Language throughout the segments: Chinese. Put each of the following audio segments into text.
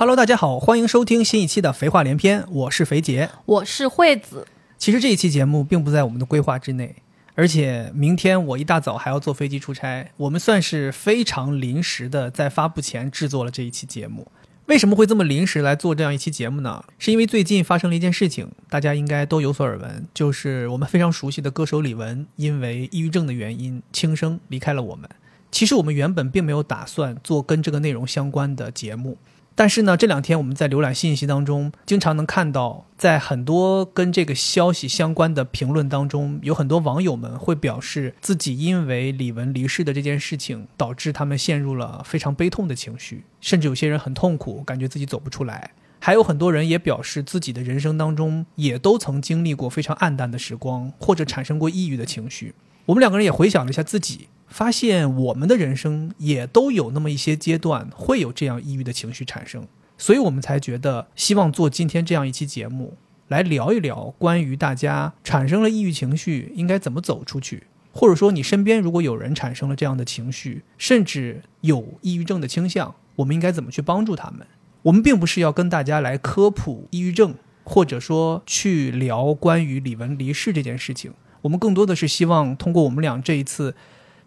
Hello，大家好，欢迎收听新一期的《肥话连篇》，我是肥杰。我是惠子。其实这一期节目并不在我们的规划之内，而且明天我一大早还要坐飞机出差，我们算是非常临时的在发布前制作了这一期节目。为什么会这么临时来做这样一期节目呢？是因为最近发生了一件事情，大家应该都有所耳闻，就是我们非常熟悉的歌手李玟因为抑郁症的原因轻生离开了我们。其实我们原本并没有打算做跟这个内容相关的节目。但是呢，这两天我们在浏览信息当中，经常能看到，在很多跟这个消息相关的评论当中，有很多网友们会表示自己因为李玟离世的这件事情，导致他们陷入了非常悲痛的情绪，甚至有些人很痛苦，感觉自己走不出来。还有很多人也表示自己的人生当中也都曾经历过非常暗淡的时光，或者产生过抑郁的情绪。我们两个人也回想了一下自己。发现我们的人生也都有那么一些阶段会有这样抑郁的情绪产生，所以我们才觉得希望做今天这样一期节目，来聊一聊关于大家产生了抑郁情绪应该怎么走出去，或者说你身边如果有人产生了这样的情绪，甚至有抑郁症的倾向，我们应该怎么去帮助他们？我们并不是要跟大家来科普抑郁症，或者说去聊关于李玟离世这件事情，我们更多的是希望通过我们俩这一次。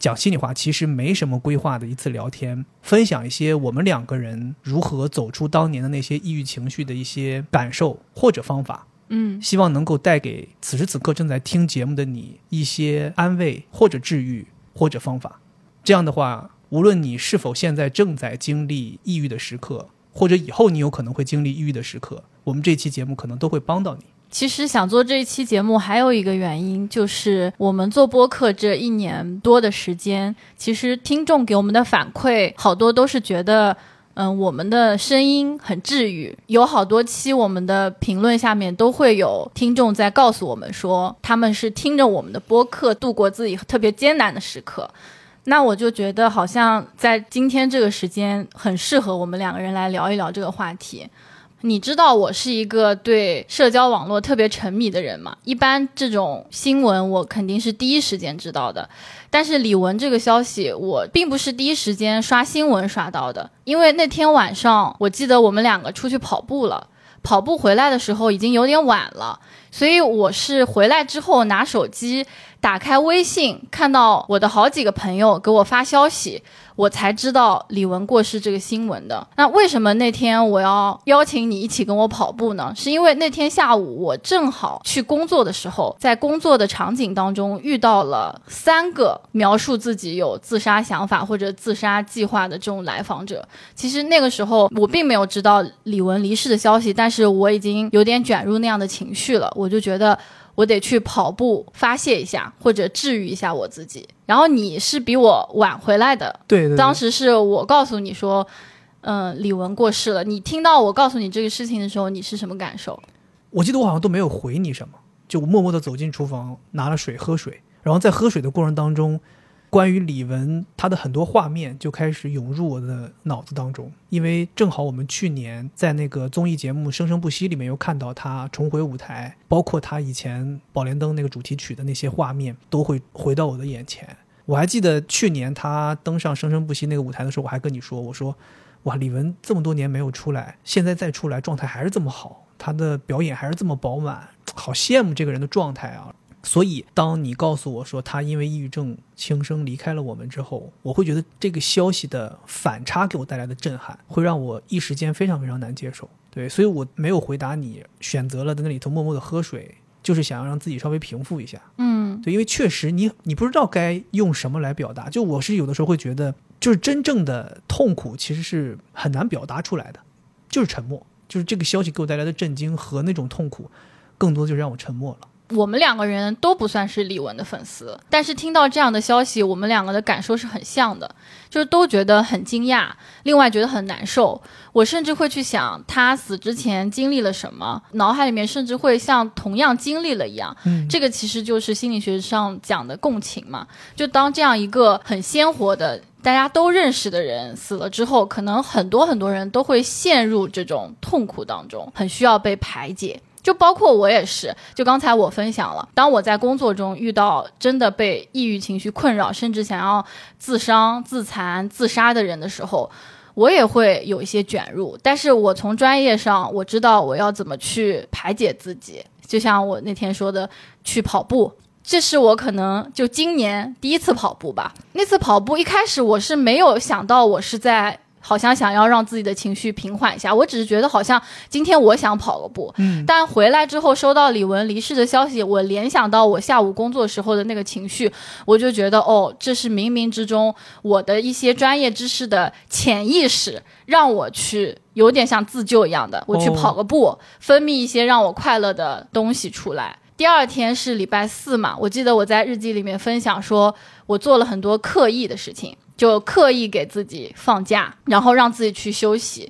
讲心里话，其实没什么规划的一次聊天，分享一些我们两个人如何走出当年的那些抑郁情绪的一些感受或者方法。嗯，希望能够带给此时此刻正在听节目的你一些安慰或者治愈或者方法。这样的话，无论你是否现在正在经历抑郁的时刻，或者以后你有可能会经历抑郁的时刻，我们这期节目可能都会帮到你。其实想做这一期节目，还有一个原因，就是我们做播客这一年多的时间，其实听众给我们的反馈好多都是觉得，嗯，我们的声音很治愈。有好多期我们的评论下面都会有听众在告诉我们说，他们是听着我们的播客度过自己特别艰难的时刻。那我就觉得，好像在今天这个时间，很适合我们两个人来聊一聊这个话题。你知道我是一个对社交网络特别沉迷的人吗？一般这种新闻我肯定是第一时间知道的，但是李玟这个消息我并不是第一时间刷新闻刷到的，因为那天晚上我记得我们两个出去跑步了，跑步回来的时候已经有点晚了，所以我是回来之后拿手机打开微信，看到我的好几个朋友给我发消息。我才知道李玟过世这个新闻的。那为什么那天我要邀请你一起跟我跑步呢？是因为那天下午我正好去工作的时候，在工作的场景当中遇到了三个描述自己有自杀想法或者自杀计划的这种来访者。其实那个时候我并没有知道李玟离世的消息，但是我已经有点卷入那样的情绪了。我就觉得。我得去跑步发泄一下，或者治愈一下我自己。然后你是比我晚回来的，对对。当时是我告诉你说，嗯，李玟过世了。你听到我告诉你这个事情的时候，你是什么感受？我记得我好像都没有回你什么，就默默的走进厨房拿了水喝水，然后在喝水的过程当中。关于李玟，她的很多画面就开始涌入我的脑子当中，因为正好我们去年在那个综艺节目《生生不息》里面又看到她重回舞台，包括她以前《宝莲灯》那个主题曲的那些画面都会回到我的眼前。我还记得去年她登上《生生不息》那个舞台的时候，我还跟你说：“我说，哇，李玟这么多年没有出来，现在再出来，状态还是这么好，她的表演还是这么饱满，好羡慕这个人的状态啊。”所以，当你告诉我说他因为抑郁症轻生离开了我们之后，我会觉得这个消息的反差给我带来的震撼，会让我一时间非常非常难接受。对，所以我没有回答你，选择了在那里头默默的喝水，就是想要让自己稍微平复一下。嗯，对，因为确实你你不知道该用什么来表达。就我是有的时候会觉得，就是真正的痛苦其实是很难表达出来的，就是沉默，就是这个消息给我带来的震惊和那种痛苦，更多就让我沉默了。我们两个人都不算是李玟的粉丝，但是听到这样的消息，我们两个的感受是很像的，就是都觉得很惊讶，另外觉得很难受。我甚至会去想他死之前经历了什么，脑海里面甚至会像同样经历了一样。嗯，这个其实就是心理学上讲的共情嘛。就当这样一个很鲜活的大家都认识的人死了之后，可能很多很多人都会陷入这种痛苦当中，很需要被排解。就包括我也是，就刚才我分享了，当我在工作中遇到真的被抑郁情绪困扰，甚至想要自伤、自残、自杀的人的时候，我也会有一些卷入，但是我从专业上我知道我要怎么去排解自己，就像我那天说的，去跑步。这是我可能就今年第一次跑步吧。那次跑步一开始我是没有想到我是在好像想要让自己的情绪平缓一下，我只是觉得好像今天我想跑个步。嗯，但回来之后收到李玟离世的消息，我联想到我下午工作时候的那个情绪，我就觉得哦，这是冥冥之中我的一些专业知识的潜意识让我去有点像自救一样的，我去哦跑个步，分泌一些让我快乐的东西出来。第二天是礼拜四嘛，我记得我在日记里面分享说，我做了很多刻意的事情，就刻意给自己放假，然后让自己去休息。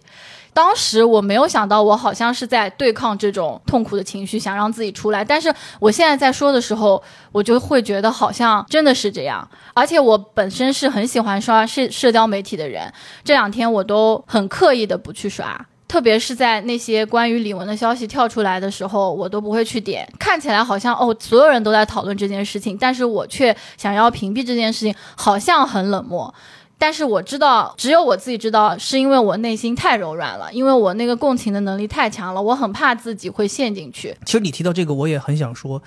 当时我没有想到，我好像是在对抗这种痛苦的情绪，想让自己出来。但是我现在在说的时候，我就会觉得好像真的是这样。而且我本身是很喜欢刷社社交媒体的人，这两天我都很刻意的不去刷。特别是在那些关于李玟的消息跳出来的时候，我都不会去点。看起来好像哦，所有人都在讨论这件事情，但是我却想要屏蔽这件事情，好像很冷漠。但是我知道，只有我自己知道，是因为我内心太柔软了，因为我那个共情的能力太强了，我很怕自己会陷进去。其实你提到这个，我也很想说，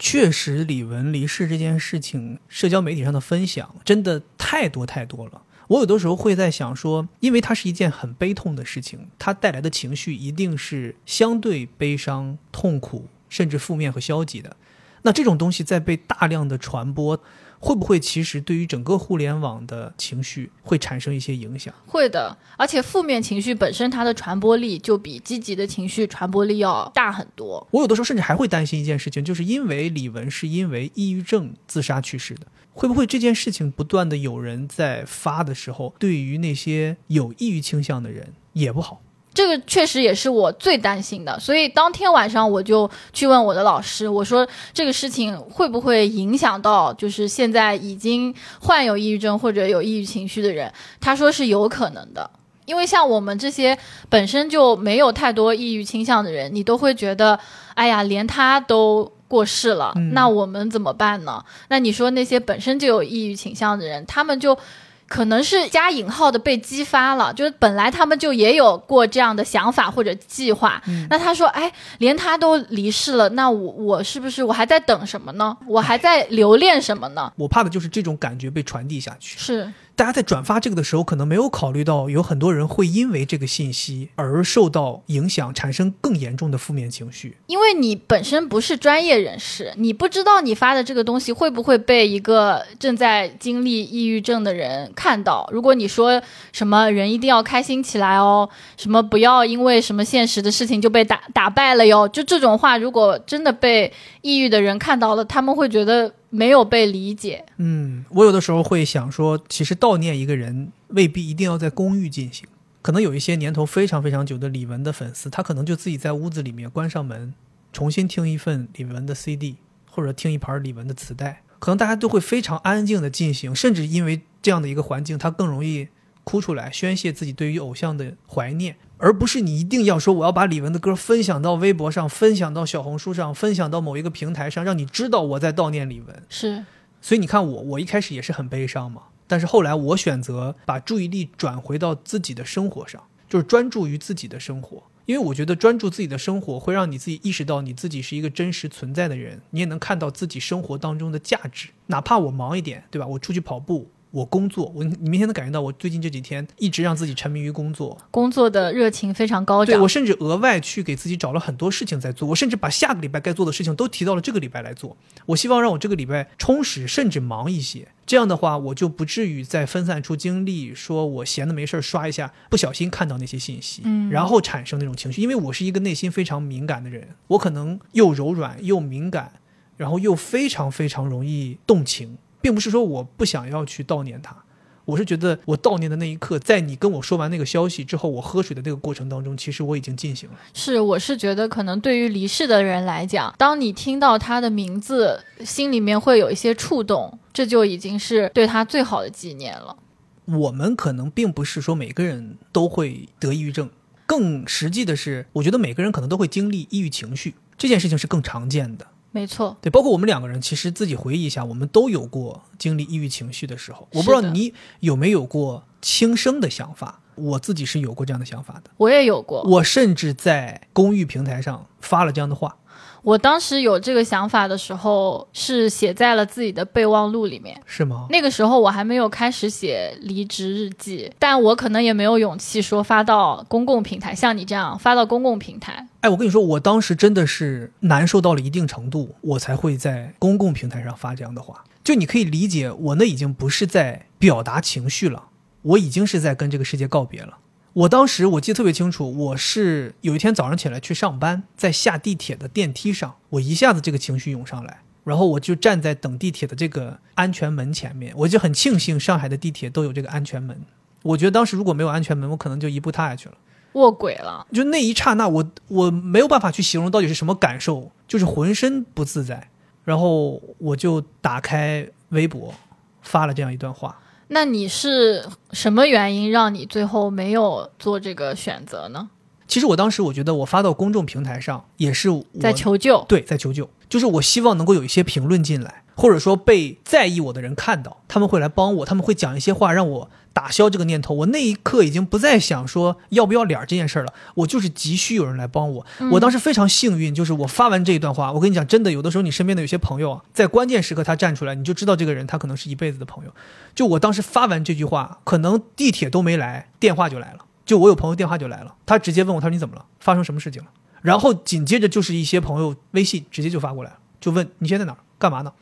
确实李玟离世这件事情，社交媒体上的分享真的太多太多了。我有的时候会在想说，因为它是一件很悲痛的事情，它带来的情绪一定是相对悲伤、痛苦，甚至负面和消极的。那这种东西在被大量的传播，会不会其实对于整个互联网的情绪会产生一些影响？会的，而且负面情绪本身它的传播力就比积极的情绪传播力要大很多。我有的时候甚至还会担心一件事情，就是因为李玟是因为抑郁症自杀去世的，会不会这件事情不断的有人在发的时候，对于那些有抑郁倾向的人也不好？这个确实也是我最担心的，所以当天晚上我就去问我的老师，我说这个事情会不会影响到就是现在已经患有抑郁症或者有抑郁情绪的人？他说是有可能的，因为像我们这些本身就没有太多抑郁倾向的人，你都会觉得，哎呀，连他都。过世了，嗯那我们怎么办呢？那你说那些本身就有抑郁倾向的人，他们就可能是加引号的被激发了，就是本来他们就也有过这样的想法或者计划。那他说，哎，连他都离世了，那我我是不是我还在等什么呢？我还在留恋什么呢？我怕的就是这种感觉被传递下去。是大家在转发这个的时候，可能没有考虑到有很多人会因为这个信息而受到影响，产生更严重的负面情绪。因为你本身不是专业人士，你不知道你发的这个东西会不会被一个正在经历抑郁症的人看到。如果你说什么人一定要开心起来哦，什么不要因为什么现实的事情就被打打败了哟，就这种话，如果真的被抑郁的人看到了，他们会觉得没有被理解。嗯，我有的时候会想说，其实悼念一个人未必一定要在公寓进行，可能有一些年头非常非常久的李玟的粉丝，他可能就自己在屋子里面关上门，重新听一份李玟的 CD，或者听一盘李玟的磁带，可能大家都会非常安静的进行，甚至因为这样的一个环境，他更容易哭出来，宣泄自己对于偶像的怀念。而不是你一定要说我要把李玟的歌分享到微博上，分享到小红书上，分享到某一个平台上，让你知道我在悼念李玟。是所以你看我，我一开始也是很悲伤嘛，但是后来我选择把注意力转回到自己的生活上，就是专注于自己的生活。因为我觉得专注自己的生活会让你自己意识到你自己是一个真实存在的人，你也能看到自己生活当中的价值。哪怕我忙一点，对吧？我出去跑步，我工作，我你明显能感觉到我最近这几天一直让自己沉迷于工作，工作的热情非常高涨对我。甚至额外去给自己找了很多事情在做，我甚至把下个礼拜该做的事情都提到了这个礼拜来做。我希望让我这个礼拜充实，甚至忙一些。这样的话，我就不至于再分散出精力，说我闲的没事儿刷一下，不小心看到那些信息，嗯然后产生那种情绪。因为我是一个内心非常敏感的人，我可能又柔软又敏感，然后又非常非常容易动情，并不是说我不想要去悼念他。我是觉得，我悼念的那一刻，在你跟我说完那个消息之后，我喝水的那个过程当中，其实我已经进行了。是，我是觉得可能对于离世的人来讲，当你听到他的名字，心里面会有一些触动，这就已经是对他最好的纪念了。我们可能并不是说每个人都会得抑郁症，更实际的是，我觉得每个人可能都会经历抑郁情绪，这件事情是更常见的。没错，对，包括我们两个人，其实自己回忆一下，我们都有过经历抑郁情绪的时候。我不知道你有没有过轻生的想法，我自己是有过这样的想法的。我也有过，我甚至在公寓平台上发了这样的话。我当时有这个想法的时候，是写在了自己的备忘录里面。是吗？那个时候我还没有开始写离职日记，但我可能也没有勇气说发到公共平台，像你这样发到公共平台。哎，我跟你说，我当时真的是难受到了一定程度，我才会在公共平台上发这样的话。就你可以理解，我那已经不是在表达情绪了，我已经是在跟这个世界告别了。我当时我记得特别清楚，我是有一天早上起来去上班，在下地铁的电梯上，我一下子这个情绪涌上来，然后我就站在等地铁的这个安全门前面，我就很庆幸上海的地铁都有这个安全门。我觉得当时如果没有安全门，我可能就一步踏下去了，卧轨了。就那一刹那，我我没有办法去形容到底是什么感受，就是浑身不自在。然后我就打开微博，发了这样一段话。那你是什么原因让你最后没有做这个选择呢？其实我当时我觉得我发到公众平台上也是在求救，对，在求救，就是我希望能够有一些评论进来，或者说被在意我的人看到，他们会来帮我，他们会讲一些话让我。打消这个念头，我那一刻已经不再想说要不要脸这件事了，我就是急需有人来帮我。我当时非常幸运，就是我发完这一段话，我跟你讲，真的有的时候你身边的有些朋友啊，在关键时刻他站出来，你就知道这个人他可能是一辈子的朋友。就我当时发完这句话，可能地铁都没来，电话就来了，就我有朋友电话就来了，他直接问我，他说你怎么了？发生什么事情了？然后紧接着就是一些朋友微信直接就发过来了，就问你现在哪，干嘛呢？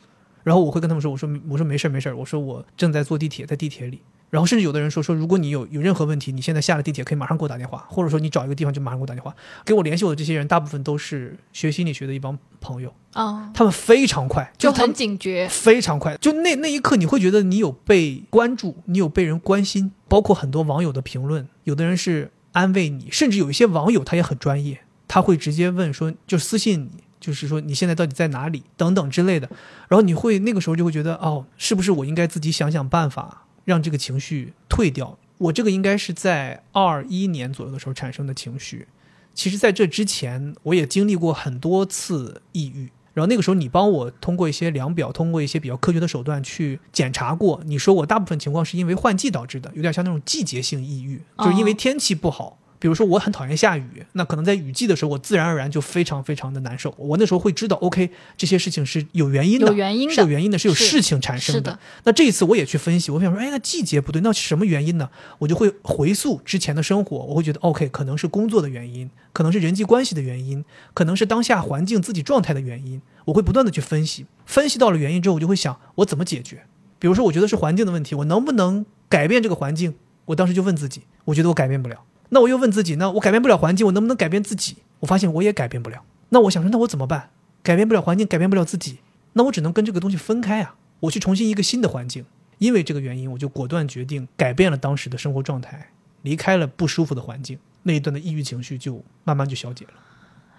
然后我会跟他们说，我说我说没事没事，我说我正在坐地铁，在地铁里。然后甚至有的人说说，如果你有有任何问题，你现在下了地铁可以马上给我打电话，或者说你找一个地方就马上给我打电话，给我联系我的这些人大部分都是学心理学的一帮朋友。啊，他们非常快，就很警觉，非常快，就那那一刻你会觉得你有被关注，你有被人关心，包括很多网友的评论，有的人是安慰你，甚至有一些网友他也很专业，他会直接问说就私信你，就是说你现在到底在哪里等等之类的，然后你会那个时候就会觉得哦，是不是我应该自己想想办法。让这个情绪退掉。我这个应该是在二一年左右的时候产生的情绪。其实，在这之前，我也经历过很多次抑郁。然后那个时候，你帮我通过一些量表，通过一些比较科学的手段去检查过。你说我大部分情况是因为换季导致的，有点像那种季节性抑郁，就是因为天气不好。比如说我很讨厌下雨，那可能在雨季的时候，我自然而然就非常非常的难受。我那时候会知道，OK，这些事情是有原因的，有原因的，是有原因的，是有事情产生的。那这一次我也去分析，我想说，哎，那季节不对，那是什么原因呢？我就会回溯之前的生活，我会觉得，OK，可能是工作的原因，可能是人际关系的原因，可能是当下环境自己状态的原因。我会不断的去分析，分析到了原因之后，我就会想，我怎么解决？比如说，我觉得是环境的问题，我能不能改变这个环境？我当时就问自己，我觉得我改变不了。那我又问自己，那我改变不了环境，我能不能改变自己？我发现我也改变不了。那我想说，那我怎么办？改变不了环境，改变不了自己，那我只能跟这个东西分开啊！我去重新一个新的环境。因为这个原因，我就果断决定改变了当时的生活状态，离开了不舒服的环境。那一段的抑郁情绪就慢慢就消解了。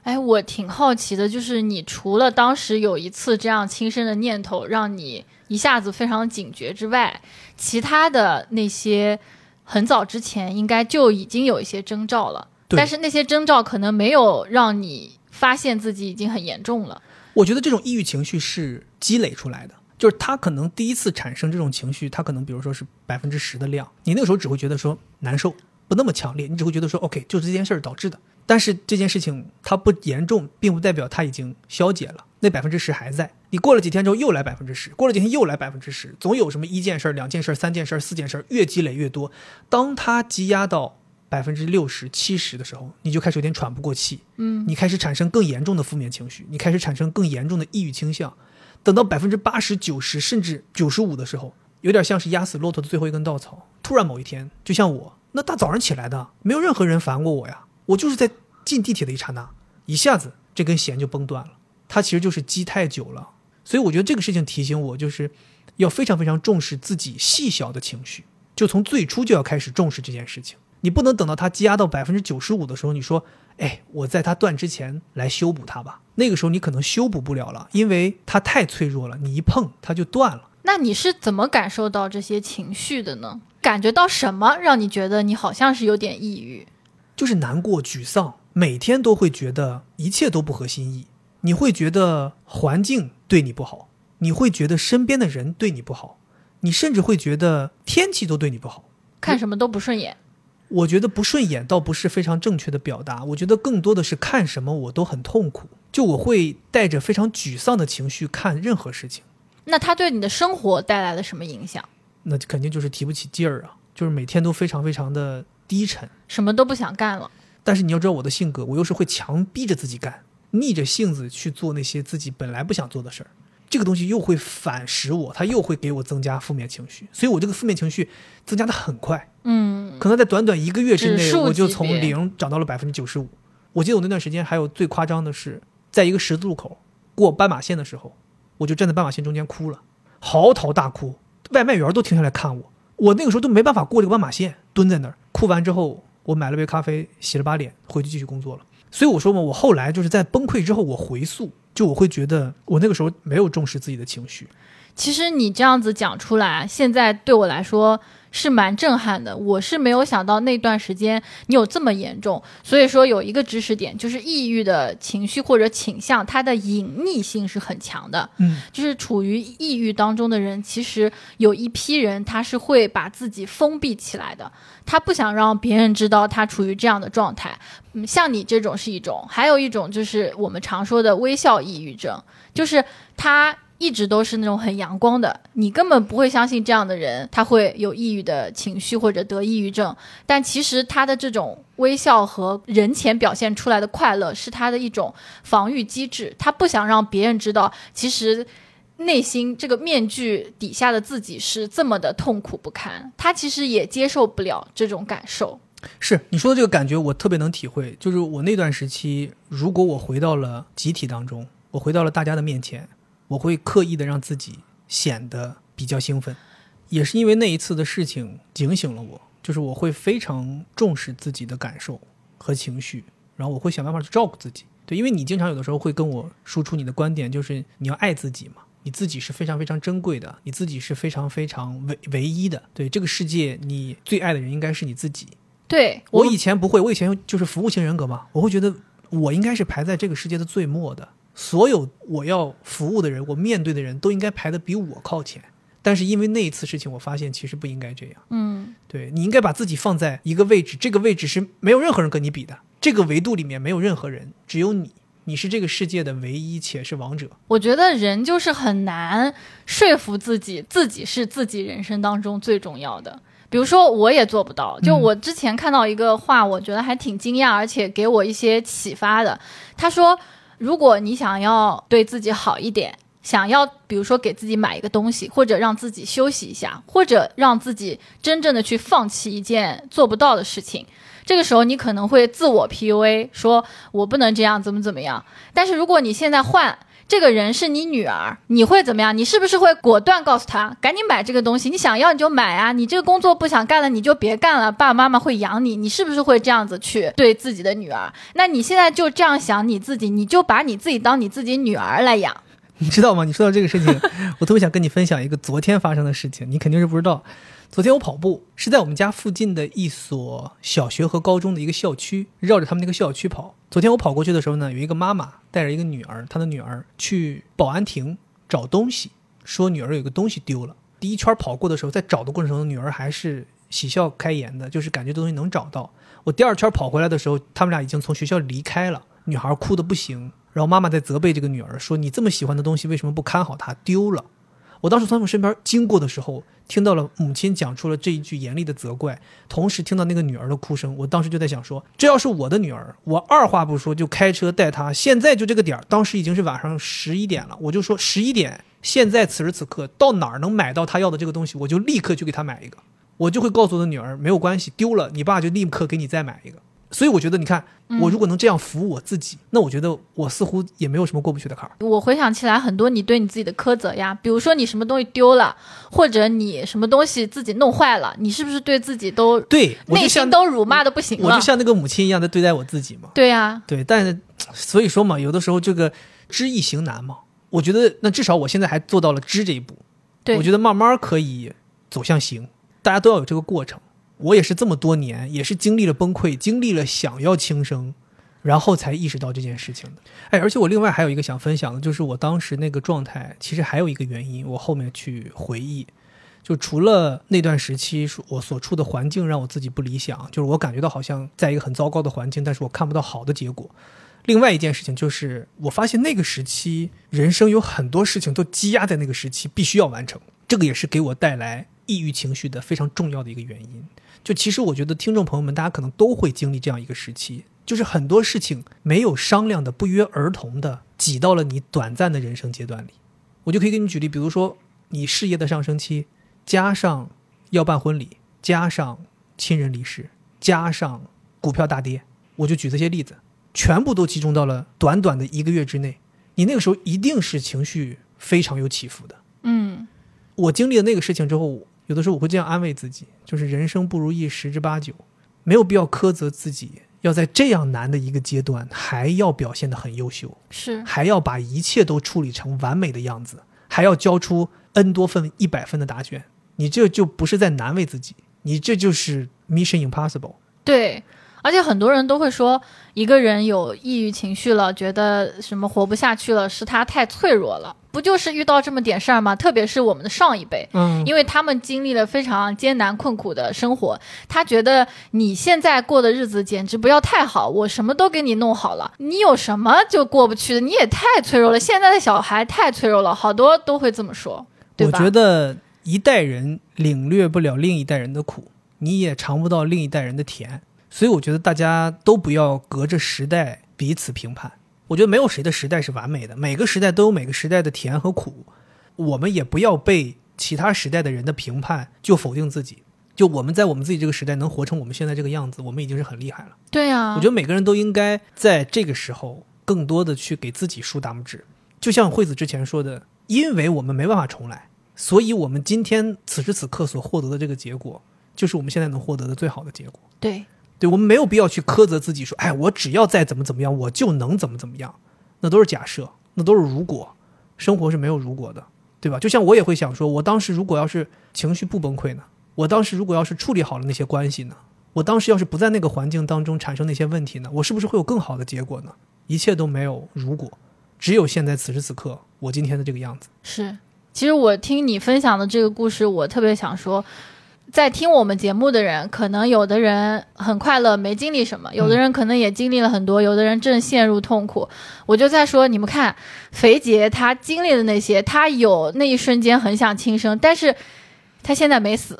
哎，我挺好奇的，就是你除了当时有一次这样轻生的念头，让你一下子非常警觉之外，其他的那些。很早之前应该就已经有一些征兆了，但是那些征兆可能没有让你发现自己已经很严重了。我觉得这种抑郁情绪是积累出来的，就是他可能第一次产生这种情绪，他可能比如说是百分之十的量，你那个时候只会觉得说难受，不那么强烈，你只会觉得说 OK，就是这件事儿导致的。但是这件事情它不严重，并不代表它已经消解了，那百分之十还在。你过了几天之后又来百分之十，过了几天又来百分之十，总有什么一件事儿、两件事儿、三件事儿、四件事儿，越积累越多。当它积压到百分之六十七十的时候，你就开始有点喘不过气，嗯，你开始产生更严重的负面情绪，你开始产生更严重的抑郁倾向。等到百分之八十九十甚至九十五的时候，有点像是压死骆驼的最后一根稻草。突然某一天，就像我那大早上起来的，没有任何人烦过我呀，我就是在。进地铁的一刹那，一下子这根弦就崩断了。它其实就是积太久了，所以我觉得这个事情提醒我，就是要非常非常重视自己细小的情绪，就从最初就要开始重视这件事情。你不能等到它积压到百分之九十五的时候，你说，哎，我在它断之前来修补它吧。那个时候你可能修补不了了，因为它太脆弱了，你一碰它就断了。那你是怎么感受到这些情绪的呢？感觉到什么让你觉得你好像是有点抑郁？就是难过、沮丧。每天都会觉得一切都不合心意，你会觉得环境对你不好，你会觉得身边的人对你不好，你甚至会觉得天气都对你不好，看什么都不顺眼。我觉得不顺眼倒不是非常正确的表达，我觉得更多的是看什么我都很痛苦，就我会带着非常沮丧的情绪看任何事情。那它对你的生活带来了什么影响？那肯定就是提不起劲儿啊，就是每天都非常非常的低沉。什么都不想干了。但是你要知道我的性格，我又是会强逼着自己干，逆着性子去做那些自己本来不想做的事儿。这个东西又会反噬我，它又会给我增加负面情绪，所以我这个负面情绪增加的很快。嗯，可能在短短一个月之内，我就从零涨到了百分之九十五。我记得我那段时间还有最夸张的是，在一个十字路口过斑马线的时候，我就站在斑马线中间哭了，嚎啕大哭，外卖员都停下来看我。我那个时候都没办法过这个斑马线，蹲在那儿哭完之后，我买了杯咖啡，洗了把脸，回去继续工作了。所以我说嘛，我后来就是在崩溃之后，我回溯，就我会觉得我那个时候没有重视自己的情绪。其实你这样子讲出来，现在对我来说是蛮震撼的。我是没有想到那段时间你有这么严重，所以说有一个知识点，就是抑郁的情绪或者倾向，它的隐匿性是很强的。嗯，就是处于抑郁当中的人，其实有一批人他是会把自己封闭起来的，他不想让别人知道他处于这样的状态。嗯，像你这种是一种，还有一种就是我们常说的微笑抑郁症，就是他。一直都是那种很阳光的，你根本不会相信这样的人他会有抑郁的情绪或者得抑郁症。但其实他的这种微笑和人前表现出来的快乐是他的一种防御机制，他不想让别人知道，其实内心这个面具底下的自己是这么的痛苦不堪。他其实也接受不了这种感受。是你说的这个感觉，我特别能体会。就是我那段时期，如果我回到了集体当中，我回到了大家的面前，我会刻意的让自己显得比较兴奋。也是因为那一次的事情警醒了我，就是我会非常重视自己的感受和情绪，然后我会想办法去照顾自己。对，因为你经常有的时候会跟我输出你的观点，就是你要爱自己嘛，你自己是非常非常珍贵的，你自己是非常非常唯唯一的。对这个世界，你最爱的人应该是你自己。对我以前不会，我以前就是服务型人格嘛，我会觉得我应该是排在这个世界的最末的，所有我要服务的人，我面对的人都应该排的比我靠前。但是因为那一次事情，我发现其实不应该这样。嗯，对你应该把自己放在一个位置，这个位置是没有任何人跟你比的，这个维度里面没有任何人，只有你，你是这个世界的唯一且是王者。我觉得人就是很难说服自己，自己是自己人生当中最重要的。比如说，我也做不到。就嗯我之前看到一个话，我觉得还挺惊讶，而且给我一些启发的。他说，如果你想要对自己好一点，想要比如说给自己买一个东西，或者让自己休息一下，或者让自己真正的去放弃一件做不到的事情，这个时候你可能会自我 PUA，说我不能这样，怎么怎么样。但是如果你现在换。这个人是你女儿，你会怎么样？你是不是会果断告诉她，赶紧买这个东西？你想要你就买啊！你这个工作不想干了，你就别干了，爸爸妈妈会养你。你是不是会这样子去对自己的女儿？那你现在就这样想你自己，你就把你自己当你自己女儿来养。你知道吗？你说到这个事情，我特别想跟你分享一个昨天发生的事情，你肯定是不知道。昨天我跑步是在我们家附近的一所小学和高中的一个校区，绕着他们那个校区跑。昨天我跑过去的时候呢，有一个妈妈带着一个女儿，她的女儿去保安亭找东西，说女儿有个东西丢了。第一圈跑过的时候，在找的过程中，女儿还是喜笑开颜的，就是感觉这东西能找到。我第二圈跑回来的时候，他们俩已经从学校离开了，女孩哭得不行，然后妈妈在责备这个女儿说：“你这么喜欢的东西，为什么不看好它？丢了。”我当时从他们身边经过的时候，听到了母亲讲出了这一句严厉的责怪，同时听到那个女儿的哭声，我当时就在想说，这要是我的女儿，我二话不说就开车带她，现在就这个点儿，当时已经是晚上十一点了，我就说十一点，现在此时此刻到哪儿能买到她要的这个东西，我就立刻去给她买一个，我就会告诉我的女儿，没有关系，丢了，你爸就立刻给你再买一个。所以我觉得，你看，我如果能这样服务我自己，那我觉得我似乎也没有什么过不去的坎儿。我回想起来很多你对你自己的苛责呀，比如说你什么东西丢了，或者你什么东西自己弄坏了，你是不是对自己都对，我内心都辱骂的不行了我就？像那个母亲一样的对待我自己嘛。对呀、对，但是所以说嘛，有的时候这个知易行难嘛。我觉得那至少我现在还做到了知这一步，对，我觉得慢慢可以走向行，大家都要有这个过程。我也是这么多年，也是经历了崩溃，经历了想要轻生，然后才意识到这件事情的。哎，而且我另外还有一个想分享的，就是我当时那个状态，其实还有一个原因，我后面去回忆，就除了那段时期我所处的环境让我自己不理想，就是我感觉到好像在一个很糟糕的环境，但是我看不到好的结果。另外一件事情就是，我发现那个时期人生有很多事情都积压在那个时期，必须要完成。这个也是给我带来抑郁情绪的非常重要的一个原因。就其实我觉得听众朋友们，大家可能都会经历这样一个时期，就是很多事情没有商量的、不约而同的挤到了你短暂的人生阶段里。我就可以给你举例，比如说你事业的上升期，加上要办婚礼，加上亲人离世，加上股票大跌，我就举这些例子。全部都集中到了短短的一个月之内，你那个时候一定是情绪非常有起伏的。嗯，我经历了那个事情之后，有的时候我会这样安慰自己，就是人生不如意十之八九，没有必要苛责自己，要在这样难的一个阶段还要表现得很优秀，是还要把一切都处理成完美的样子，还要交出 N 多份一百分的答卷，你这就不是在难为自己，你这就是 Mission Impossible。对。而且很多人都会说，一个人有抑郁情绪了，觉得什么活不下去了，是他太脆弱了。不就是遇到这么点事儿吗？特别是我们的上一辈，嗯，因为他们经历了非常艰难困苦的生活，他觉得你现在过的日子简直不要太好，我什么都给你弄好了，你有什么就过不去的？你也太脆弱了，现在的小孩太脆弱了，好多都会这么说，对吧？我觉得一代人领略不了另一代人的苦，你也尝不到另一代人的甜。所以我觉得大家都不要隔着时代彼此评判。我觉得没有谁的时代是完美的，每个时代都有每个时代的甜和苦。我们也不要被其他时代的人的评判就否定自己。就我们在我们自己这个时代能活成我们现在这个样子，我们已经是很厉害了。对呀，我觉得每个人都应该在这个时候更多的去给自己竖大拇指。就像惠子之前说的，因为我们没办法重来，所以我们今天此时此刻所获得的这个结果，就是我们现在能获得的最好的结果。对。对我们没有必要去苛责自己，说，哎，我只要再怎么怎么样，我就能怎么怎么样，那都是假设，那都是如果，生活是没有如果的，对吧？就像我也会想说，我当时如果要是情绪不崩溃呢？我当时如果要是处理好了那些关系呢？我当时要是不在那个环境当中产生那些问题呢？我是不是会有更好的结果呢？一切都没有如果，只有现在此时此刻我今天的这个样子。是，其实我听你分享的这个故事，我特别想说。在听我们节目的人，可能有的人很快乐，没经历什么；有的人可能也经历了很多，有的人正陷入痛苦。我就在说，你们看，肥杰他经历的那些，他有那一瞬间很想轻生，但是他现在没死，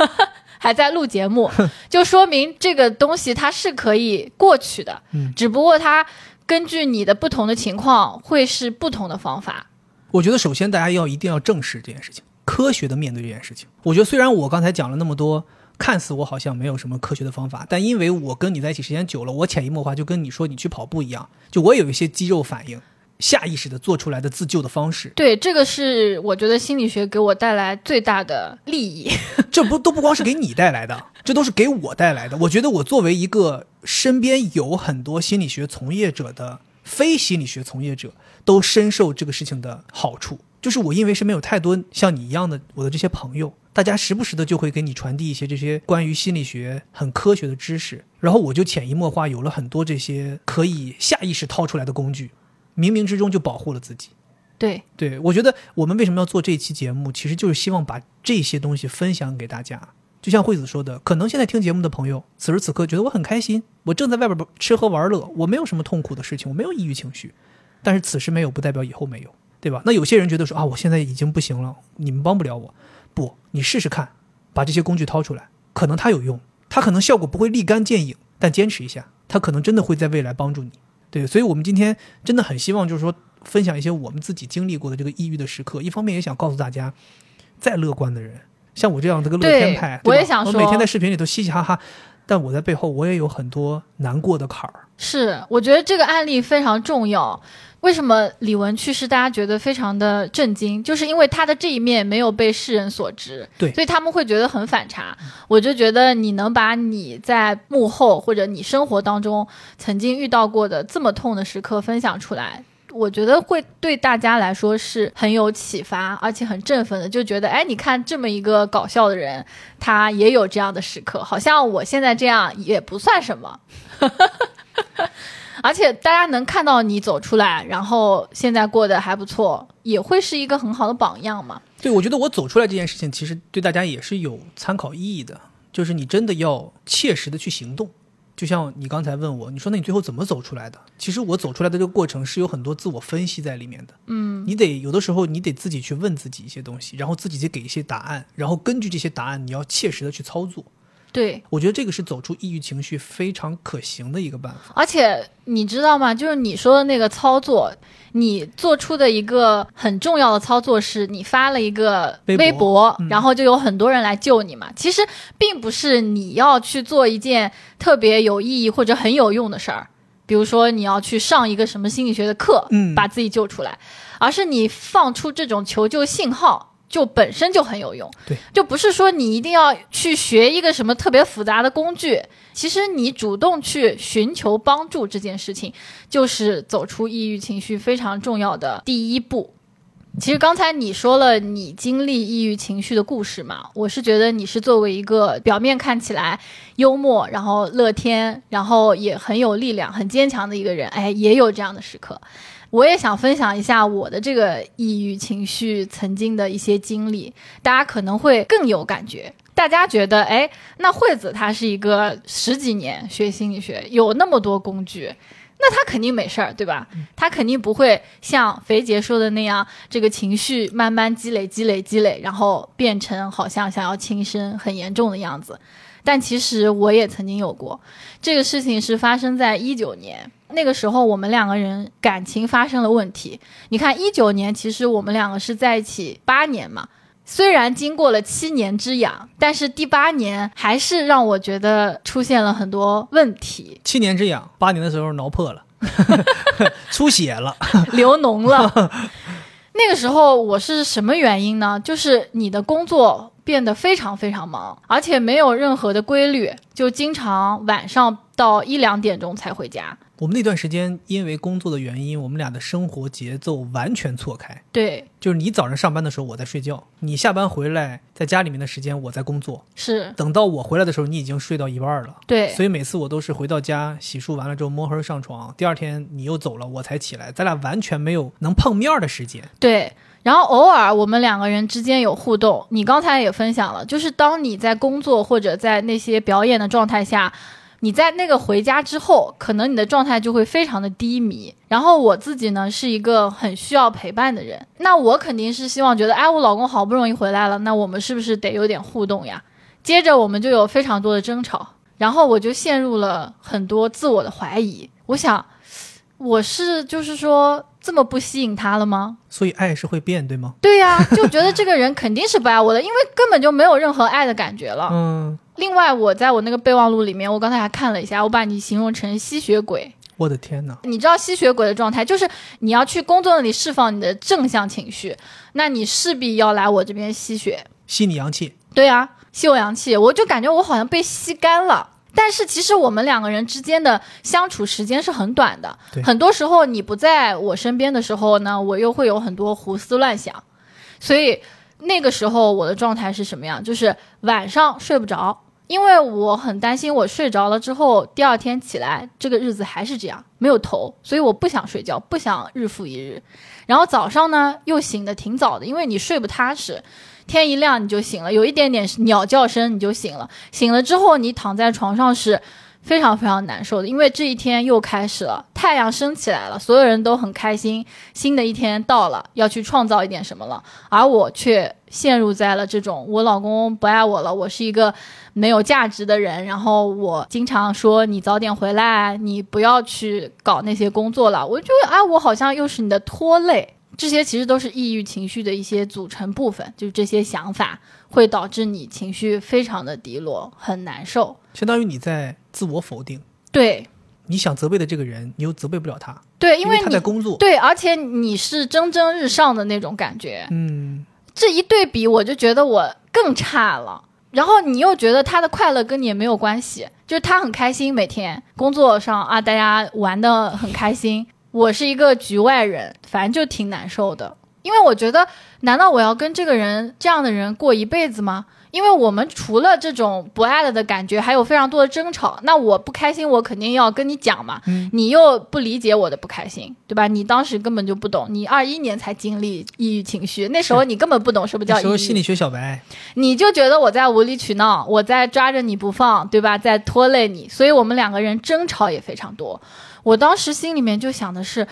还在录节目，就说明这个东西它是可以过去的。嗯，只不过它根据你的不同的情况，会是不同的方法。我觉得首先大家要一定要正视这件事情。科学的面对这件事情，我觉得虽然我刚才讲了那么多，看似我好像没有什么科学的方法，但因为我跟你在一起时间久了，我潜移默化就跟你说你去跑步一样，就我有一些肌肉反应，下意识的做出来的自救的方式。对，这个是我觉得心理学给我带来最大的利益。这不都不光是给你带来的，这都是给我带来的。我觉得我作为一个身边有很多心理学从业者的非心理学从业者，都深受这个事情的好处。就是我，因为身边有太多像你一样的我的这些朋友，大家时不时的就会给你传递一些这些关于心理学很科学的知识，然后我就潜移默化有了很多这些可以下意识掏出来的工具，冥冥之中就保护了自己。对对，我觉得我们为什么要做这期节目，其实就是希望把这些东西分享给大家。就像惠子说的，可能现在听节目的朋友，此时此刻觉得我很开心，我正在外边吃喝玩乐，我没有什么痛苦的事情，我没有抑郁情绪，但是此时没有不代表以后没有。对吧？那有些人觉得说啊，我现在已经不行了，你们帮不了我。不，你试试看，把这些工具掏出来，可能它有用，它可能效果不会立竿见影，但坚持一下，它可能真的会在未来帮助你。对，所以我们今天真的很希望，就是说分享一些我们自己经历过的这个抑郁的时刻。一方面也想告诉大家，再乐观的人，像我这样的个乐天派，我也想说，我每天在视频里头嘻嘻哈哈，但我在背后我也有很多难过的坎儿。是，我觉得这个案例非常重要。为什么李玟去世，大家觉得非常的震惊？就是因为她的这一面没有被世人所知，对，所以他们会觉得很反差。我就觉得你能把你在幕后或者你生活当中曾经遇到过的这么痛的时刻分享出来，我觉得会对大家来说是很有启发，而且很振奋的。就觉得，哎，你看这么一个搞笑的人，他也有这样的时刻，好像我现在这样也不算什么。而且大家能看到你走出来，然后现在过得还不错，也会是一个很好的榜样嘛。对，我觉得我走出来这件事情，其实对大家也是有参考意义的。就是你真的要切实的去行动。就像你刚才问我，你说那你最后怎么走出来的？其实我走出来的这个过程是有很多自我分析在里面的。嗯，你得有的时候你得自己去问自己一些东西，然后自己去给一些答案，然后根据这些答案，你要切实的去操作。对，我觉得这个是走出抑郁情绪非常可行的一个办法。而且你知道吗？就是你说的那个操作，你做出的一个很重要的操作是你发了一个微博微博，嗯然后就有很多人来救你嘛。其实并不是你要去做一件特别有意义或者很有用的事儿，比如说你要去上一个什么心理学的课，嗯把自己救出来，而是你放出这种求救信号。就本身就很有用，对，就不是说你一定要去学一个什么特别复杂的工具，其实你主动去寻求帮助这件事情，就是走出抑郁情绪非常重要的第一步。其实刚才你说了你经历抑郁情绪的故事嘛，我是觉得你是作为一个表面看起来幽默，然后乐天，然后也很有力量、很坚强的一个人，哎，也有这样的时刻。我也想分享一下我的这个抑郁情绪曾经的一些经历，大家可能会更有感觉。大家觉得，哎，那惠子她是一个十几年学心理学，有那么多工具，那她肯定没事儿，对吧？她肯定不会像肥杰说的那样，这个情绪慢慢积累、积累、积累，然后变成好像想要轻生很严重的样子。但其实我也曾经有过，这个事情是发生在一九年，那个时候我们两个人感情发生了问题。你看一九年，其实我们两个是在一起八年嘛，虽然经过了七年之痒，但是第八年还是让我觉得出现了很多问题，七年之痒，八年的时候挠破了，出血了。流脓了。那个时候我是什么原因呢？就是你的工作变得非常非常忙，而且没有任何的规律，就经常晚上到一两点钟才回家。我们那段时间因为工作的原因，我们俩的生活节奏完全错开。对，就是你早上上班的时候我在睡觉，你下班回来在家里面的时间我在工作，是，等到我回来的时候你已经睡到一半了。对，所以每次我都是回到家洗漱完了之后摸黑上床，第二天你又走了我才起来，咱俩完全没有能碰面的时间。对。然后偶尔我们两个人之间有互动，你刚才也分享了，就是当你在工作或者在那些表演的状态下，你在那个回家之后，可能你的状态就会非常的低迷。然后我自己呢是一个很需要陪伴的人，那我肯定是希望觉得，哎，我老公好不容易回来了，那我们是不是得有点互动呀？接着我们就有非常多的争吵，然后我就陷入了很多自我的怀疑。我想，我是就是说这么不吸引他了吗？所以爱是会变，对吗？对呀、就觉得这个人肯定是不爱我的，因为根本就没有任何爱的感觉了。嗯，另外，我在我那个备忘录里面，我刚才还看了一下，我把你形容成吸血鬼。我的天哪！你知道吸血鬼的状态，就是你要去工作那里释放你的正向情绪，那你势必要来我这边吸血。吸你阳气，对啊，吸我阳气，我就感觉我好像被吸干了。但是其实我们两个人之间的相处时间是很短的，很多时候你不在我身边的时候呢，我又会有很多胡思乱想，所以那个时候我的状态是什么样？就是晚上睡不着，因为我很担心我睡着了之后，第二天起来这个日子还是这样没有头，所以我不想睡觉，不想日复一日。然后早上呢又醒得挺早的，因为你睡不踏实。天一亮你就醒了，有一点点鸟叫声你就醒了。醒了之后，你躺在床上是非常非常难受的，因为这一天又开始了，太阳升起来了，所有人都很开心，新的一天到了，要去创造一点什么了，而我却陷入在了这种我老公不爱我了，我是一个没有价值的人，然后我经常说你早点回来，你不要去搞那些工作了，我就觉得啊，我好像又是你的拖累。这些其实都是抑郁情绪的一些组成部分，就是这些想法会导致你情绪非常的低落，很难受。相当于你在自我否定。对你想责备的这个人，你又责备不了他，对，因他为他在工作。对，而且你是蒸蒸日上的那种感觉，嗯，这一对比，我就觉得我更差了。然后你又觉得他的快乐跟你也没有关系，就是他很开心，每天工作上啊，大家玩的很开心。我是一个局外人，反正就挺难受的。因为我觉得，难道我要跟这个人这样的人过一辈子吗？因为我们除了这种不爱了的感觉，还有非常多的争吵。那我不开心，我肯定要跟你讲嘛。嗯你又不理解我的不开心，对吧？你当时根本就不懂，你二一年才经历抑郁情绪，那时候你根本不懂什么叫抑郁。那时候心理学小白，你就觉得我在无理取闹，我在抓着你不放，对吧？在拖累你，所以我们两个人争吵也非常多。我当时心里面就想的是，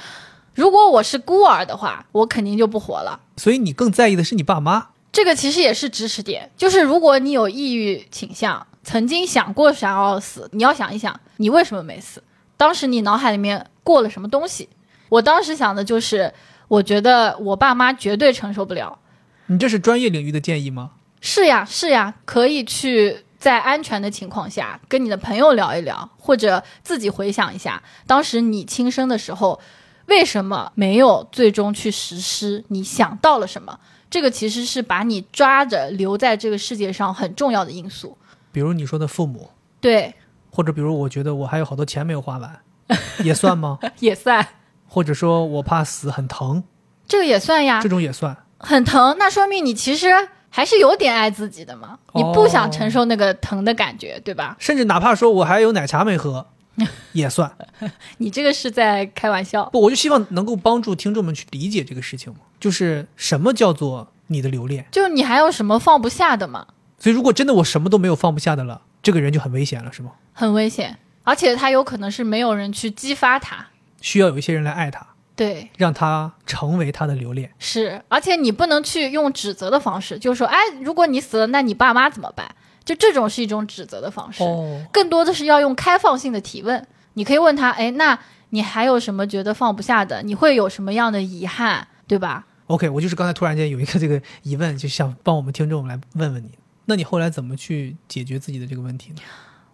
如果我是孤儿的话，我肯定就不活了。所以你更在意的是你爸妈。这个其实也是知识点，就是如果你有抑郁倾向，曾经想过想要死，你要想一想，你为什么没死？当时你脑海里面过了什么东西？我当时想的就是，我觉得我爸妈绝对承受不了。你这是专业领域的建议吗？是呀，是呀，可以去在安全的情况下跟你的朋友聊一聊，或者自己回想一下，当时你轻生的时候，为什么没有最终去实施？你想到了什么？这个其实是把你抓着留在这个世界上很重要的因素。比如你说的父母，对，或者比如我觉得我还有好多钱没有花完，也算吗？也算，或者说我怕死很疼，这个也算呀这，种也算。很疼，那说明你其实还是有点爱自己的嘛，你不想承受那个疼的感觉，对吧？甚至哪怕说我还有奶茶没喝，也算。你这个是在开玩笑。不，我就希望能够帮助听众们去理解这个事情嘛，就是什么叫做你的留恋。就你还有什么放不下的吗？所以如果真的我什么都没有放不下的了，这个人就很危险了，是吗？很危险，而且他有可能是没有人去激发他。需要有一些人来爱他，对，让他成为他的留恋。是，而且你不能去用指责的方式，就是说，哎，如果你死了，那你爸妈怎么办？就这种是一种指责的方式，哦，更多的是要用开放性的提问。你可以问他，哎，那你还有什么觉得放不下的？你会有什么样的遗憾，对吧？OK，我就是刚才突然间有一个这个疑问，就想帮我们听众来问问你，那你后来怎么去解决自己的这个问题呢？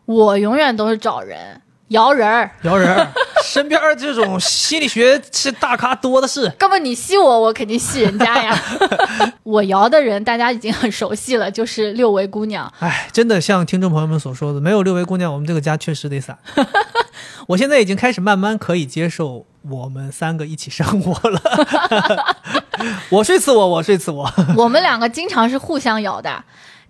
我永远都是找人摇人儿，摇人儿，身边儿这种心理学是大咖多的是。哥们你吸我，我肯定吸人家呀。我摇的人大家已经很熟悉了，就是六维姑娘。哎，真的像听众朋友们所说的，没有六维姑娘，我们这个家确实得散。我现在已经开始慢慢可以接受我们三个一起生活了。我睡次我，我睡次我。我们两个经常是互相摇的。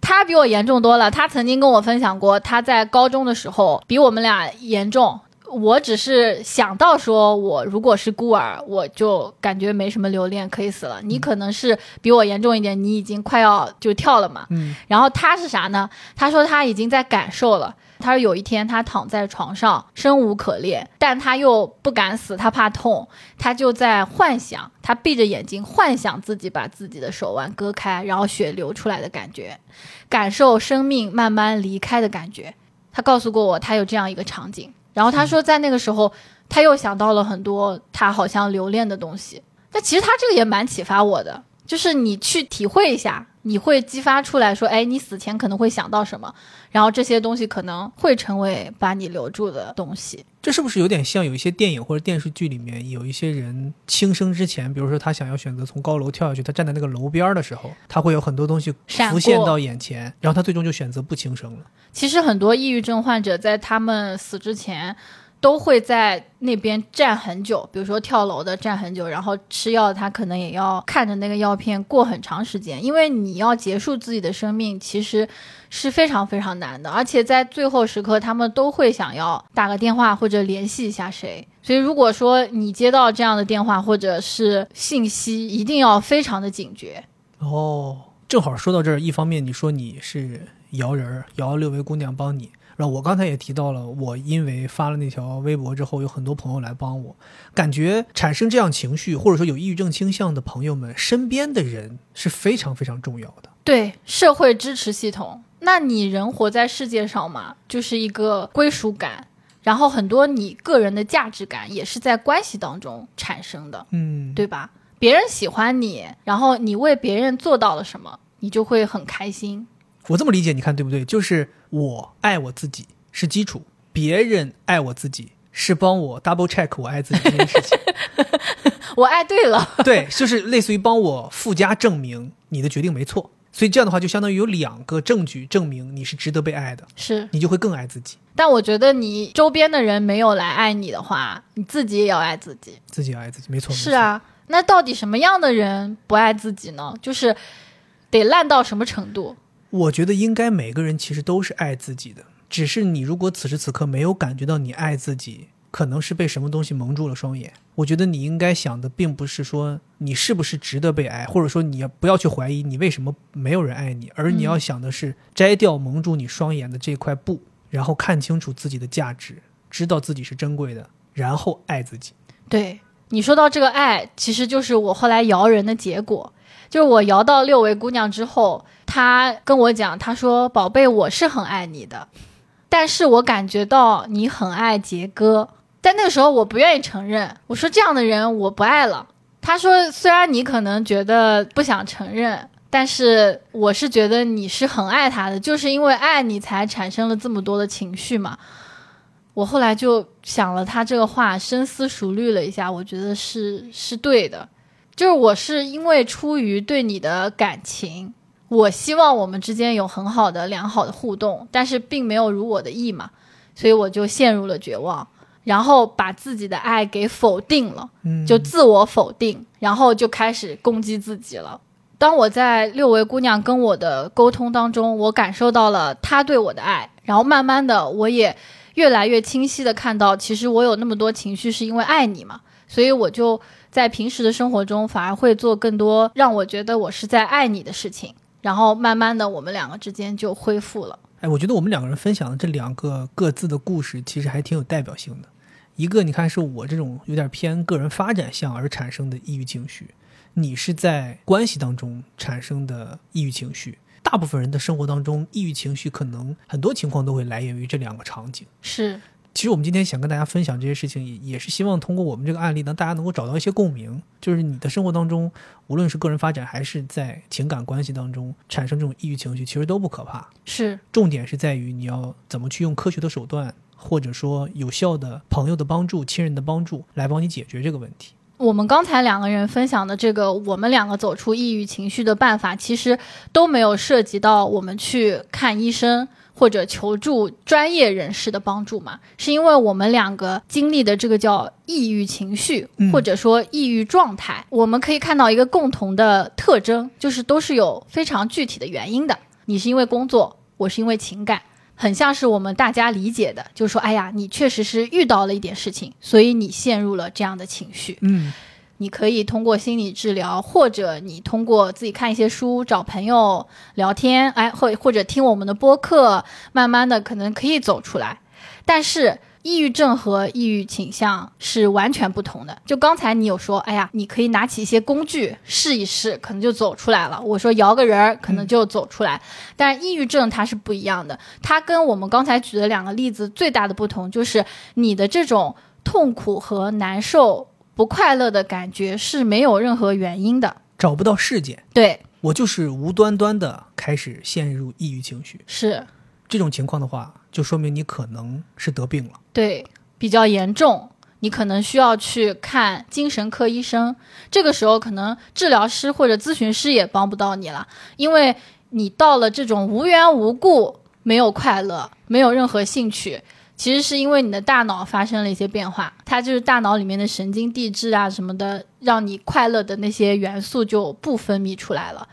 他比我严重多了，他曾经跟我分享过，他在高中的时候比我们俩严重。我只是想到说，我如果是孤儿，我就感觉没什么留恋，可以死了。你可能是比我严重一点，你已经快要就跳了嘛。嗯，然后他是啥呢？他说他已经在感受了。他说有一天他躺在床上生无可恋，但他又不敢死，他怕痛，他就在幻想，他闭着眼睛幻想自己把自己的手腕割开，然后血流出来的感觉，感受生命慢慢离开的感觉。他告诉过我，他有这样一个场景。然后他说，在那个时候，他又想到了很多他好像留恋的东西。那其实他这个也蛮启发我的，就是你去体会一下，你会激发出来说，哎，你死前可能会想到什么，然后这些东西可能会成为把你留住的东西。这是不是有点像有一些电影或者电视剧里面有一些人轻生之前，比如说他想要选择从高楼跳下去，他站在那个楼边儿的时候，他会有很多东西浮现到眼前，然后他最终就选择不轻生了。其实很多抑郁症患者在他们死之前，都会在那边站很久，比如说跳楼的站很久，然后吃药，他可能也要看着那个药片过很长时间，因为你要结束自己的生命，其实是非常非常难的，而且在最后时刻，他们都会想要打个电话或者联系一下谁。所以，如果说你接到这样的电话或者是信息，一定要非常的警觉。哦，正好说到这儿，一方面你说你是摇人儿，摇六位姑娘帮你，然后我刚才也提到了，我因为发了那条微博之后，有很多朋友来帮我，感觉产生这样情绪或者说有抑郁症倾向的朋友们，身边的人是非常非常重要的。对社会支持系统，那你人活在世界上嘛，就是一个归属感，然后很多你个人的价值感也是在关系当中产生的，嗯，对吧？别人喜欢你，然后你为别人做到了什么，你就会很开心。我这么理解，你看对不对？就是我爱我自己是基础，别人爱我自己是帮我 double check 我爱自己这件事情。我爱对了，对，就是类似于帮我附加证明你的决定没错。所以这样的话，就相当于有两个证据证明你是值得被爱的，是。你就会更爱自己，但我觉得你周边的人没有来爱你的话，你自己也要爱自己。自己要爱自己，没错。没错是，啊，那到底什么样的人不爱自己呢？就是得烂到什么程度？我觉得应该每个人其实都是爱自己的，只是你如果此时此刻没有感觉到你爱自己，可能是被什么东西蒙住了双眼。我觉得你应该想的并不是说你是不是值得被爱，或者说你要不要去怀疑你为什么没有人爱你，而你要想的是摘掉蒙住你双眼的这块布，然后看清楚自己的价值，知道自己是珍贵的，然后爱自己。对你说到这个爱，其实就是我后来摇人的结果。就是我摇到六位姑娘之后，她跟我讲，她说：“宝贝，我是很爱你的，但是我感觉到你很爱杰哥。”但那个时候我不愿意承认，我说这样的人我不爱了。她说：“虽然你可能觉得不想承认，但是我是觉得你是很爱他的，就是因为爱你才产生了这么多的情绪嘛。”我后来就想了他这个话，深思熟虑了一下，我觉得是是对的。就是我是因为出于对你的感情，我希望我们之间有很好的良好的互动，但是并没有如我的意嘛，所以我就陷入了绝望，然后把自己的爱给否定了，就自我否定，然后就开始攻击自己了。当我在六位姑娘跟我的沟通当中，我感受到了她对我的爱，然后慢慢的我也越来越清晰的看到，其实我有那么多情绪是因为爱你嘛，所以我就。在平时的生活中，反而会做更多让我觉得我是在爱你的事情，然后慢慢的，我们两个之间就恢复了。哎，我觉得我们两个人分享的这两个各自的故事，其实还挺有代表性的。一个，你看是我这种有点偏个人发展向而产生的抑郁情绪，你是在关系当中产生的抑郁情绪。大部分人的生活当中，抑郁情绪可能很多情况都会来源于这两个场景。是。其实我们今天想跟大家分享这些事情，也也是希望通过我们这个案例呢，大家能够找到一些共鸣。就是你的生活当中，无论是个人发展还是在情感关系当中产生这种抑郁情绪，其实都不可怕。是，重点是在于你要怎么去用科学的手段，或者说有效的朋友的帮助、亲人的帮助来帮你解决这个问题。我们刚才两个人分享的这个，我们两个走出抑郁情绪的办法，其实都没有涉及到我们去看医生。或者求助专业人士的帮助嘛？是因为我们两个经历的这个叫抑郁情绪，或者说抑郁状态，我们可以看到一个共同的特征，就是都是有非常具体的原因的。你是因为工作，我是因为情感，很像是我们大家理解的，就是说，哎呀，你确实是遇到了一点事情，所以你陷入了这样的情绪。嗯。你可以通过心理治疗，或者你通过自己看一些书、找朋友聊天，哎，或或者听我们的播客，慢慢的可能可以走出来。但是，抑郁症和抑郁倾向是完全不同的。就刚才你有说，哎呀，你可以拿起一些工具试一试，可能就走出来了。我说摇个人儿，可能就走出来。但抑郁症它是不一样的，它跟我们刚才举的两个例子最大的不同就是你的这种痛苦和难受。不快乐的感觉是没有任何原因的，找不到事件。对我就是无端端的开始陷入抑郁情绪。是这种情况的话，就说明你可能是得病了。对，比较严重，你可能需要去看精神科医生。这个时候，可能治疗师或者咨询师也帮不到你了，因为你到了这种无缘无故没有快乐，没有任何兴趣。其实是因为你的大脑发生了一些变化，它就是大脑里面的神经递质啊什么的，让你快乐的那些元素就不分泌出来了。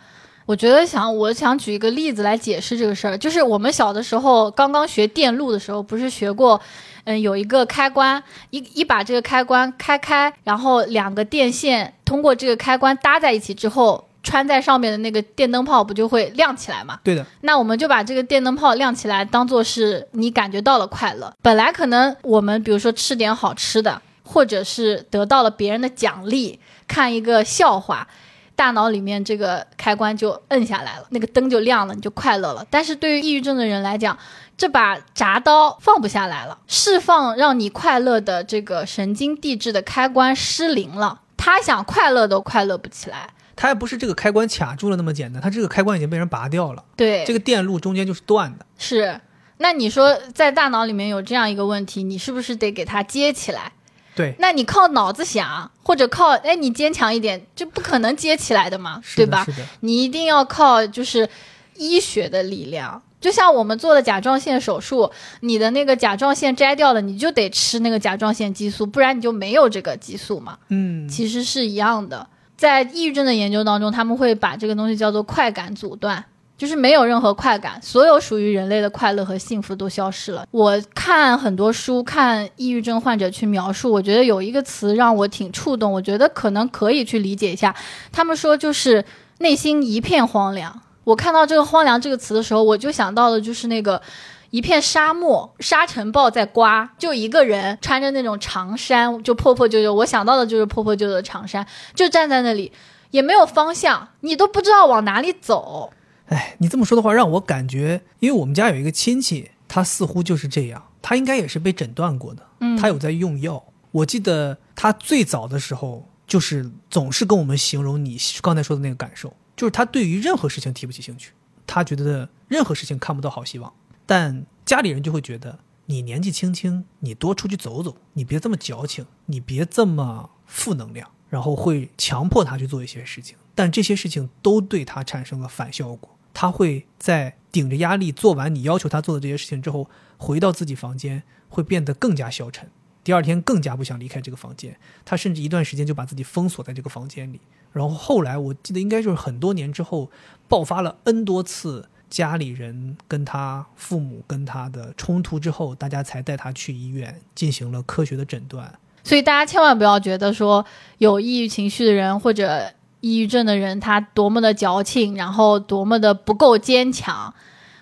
我觉得想，我想举一个例子来解释这个事儿，就是我们小的时候刚刚学电路的时候，不是学过，嗯，有一个开关，一一把这个开关开开，然后两个电线通过这个开关搭在一起之后。穿在上面的那个电灯泡不就会亮起来吗？对的。那我们就把这个电灯泡亮起来，当做是你感觉到了快乐。本来可能我们比如说吃点好吃的，或者是得到了别人的奖励，看一个笑话，大脑里面这个开关就摁下来了，那个灯就亮了，你就快乐了。但是对于抑郁症的人来讲，这把铡刀放不下来了，释放让你快乐的这个神经递质的开关失灵了，他想快乐都快乐不起来。它还不是这个开关卡住了那么简单，它这个开关已经被人拔掉了。对，这个电路中间就是断的。是，那你说在大脑里面有这样一个问题，你是不是得给它接起来？对，那你靠脑子想，或者靠哎你坚强一点，就不可能接起来的嘛，对吧？是的，你一定要靠就是医学的力量。就像我们做的甲状腺手术，你的那个甲状腺摘掉了，你就得吃那个甲状腺激素，不然你就没有这个激素嘛。嗯，其实是一样的。在抑郁症的研究当中，他们会把这个东西叫做快感阻断，就是没有任何快感，所有属于人类的快乐和幸福都消失了。我看很多书，看抑郁症患者去描述，我觉得有一个词让我挺触动，我觉得可能可以去理解一下。他们说就是内心一片荒凉。我看到这个“荒凉”这个词的时候，我就想到的就是那个一片沙漠，沙尘暴在刮，就一个人穿着那种长衫，就破破旧旧。我想到的就是破破旧旧的长衫，就站在那里，也没有方向，你都不知道往哪里走。哎，你这么说的话，让我感觉，因为我们家有一个亲戚，他似乎就是这样，他应该也是被诊断过的，嗯他有在用药。我记得他最早的时候，就是总是跟我们形容你刚才说的那个感受，就是他对于任何事情提不起兴趣，他觉得任何事情看不到好希望。但家里人就会觉得你年纪轻轻，你多出去走走，你别这么矫情，你别这么负能量，然后会强迫他去做一些事情，但这些事情都对他产生了反效果。他会在顶着压力做完你要求他做的这些事情之后，回到自己房间，会变得更加消沉。第二天更加不想离开这个房间，他甚至一段时间就把自己封锁在这个房间里。然后后来我记得应该就是很多年之后，爆发了 N 多次家里人跟他父母跟他的冲突之后，大家才带他去医院进行了科学的诊断。所以大家千万不要觉得说有抑郁情绪的人或者抑郁症的人他多么的矫情，然后多么的不够坚强。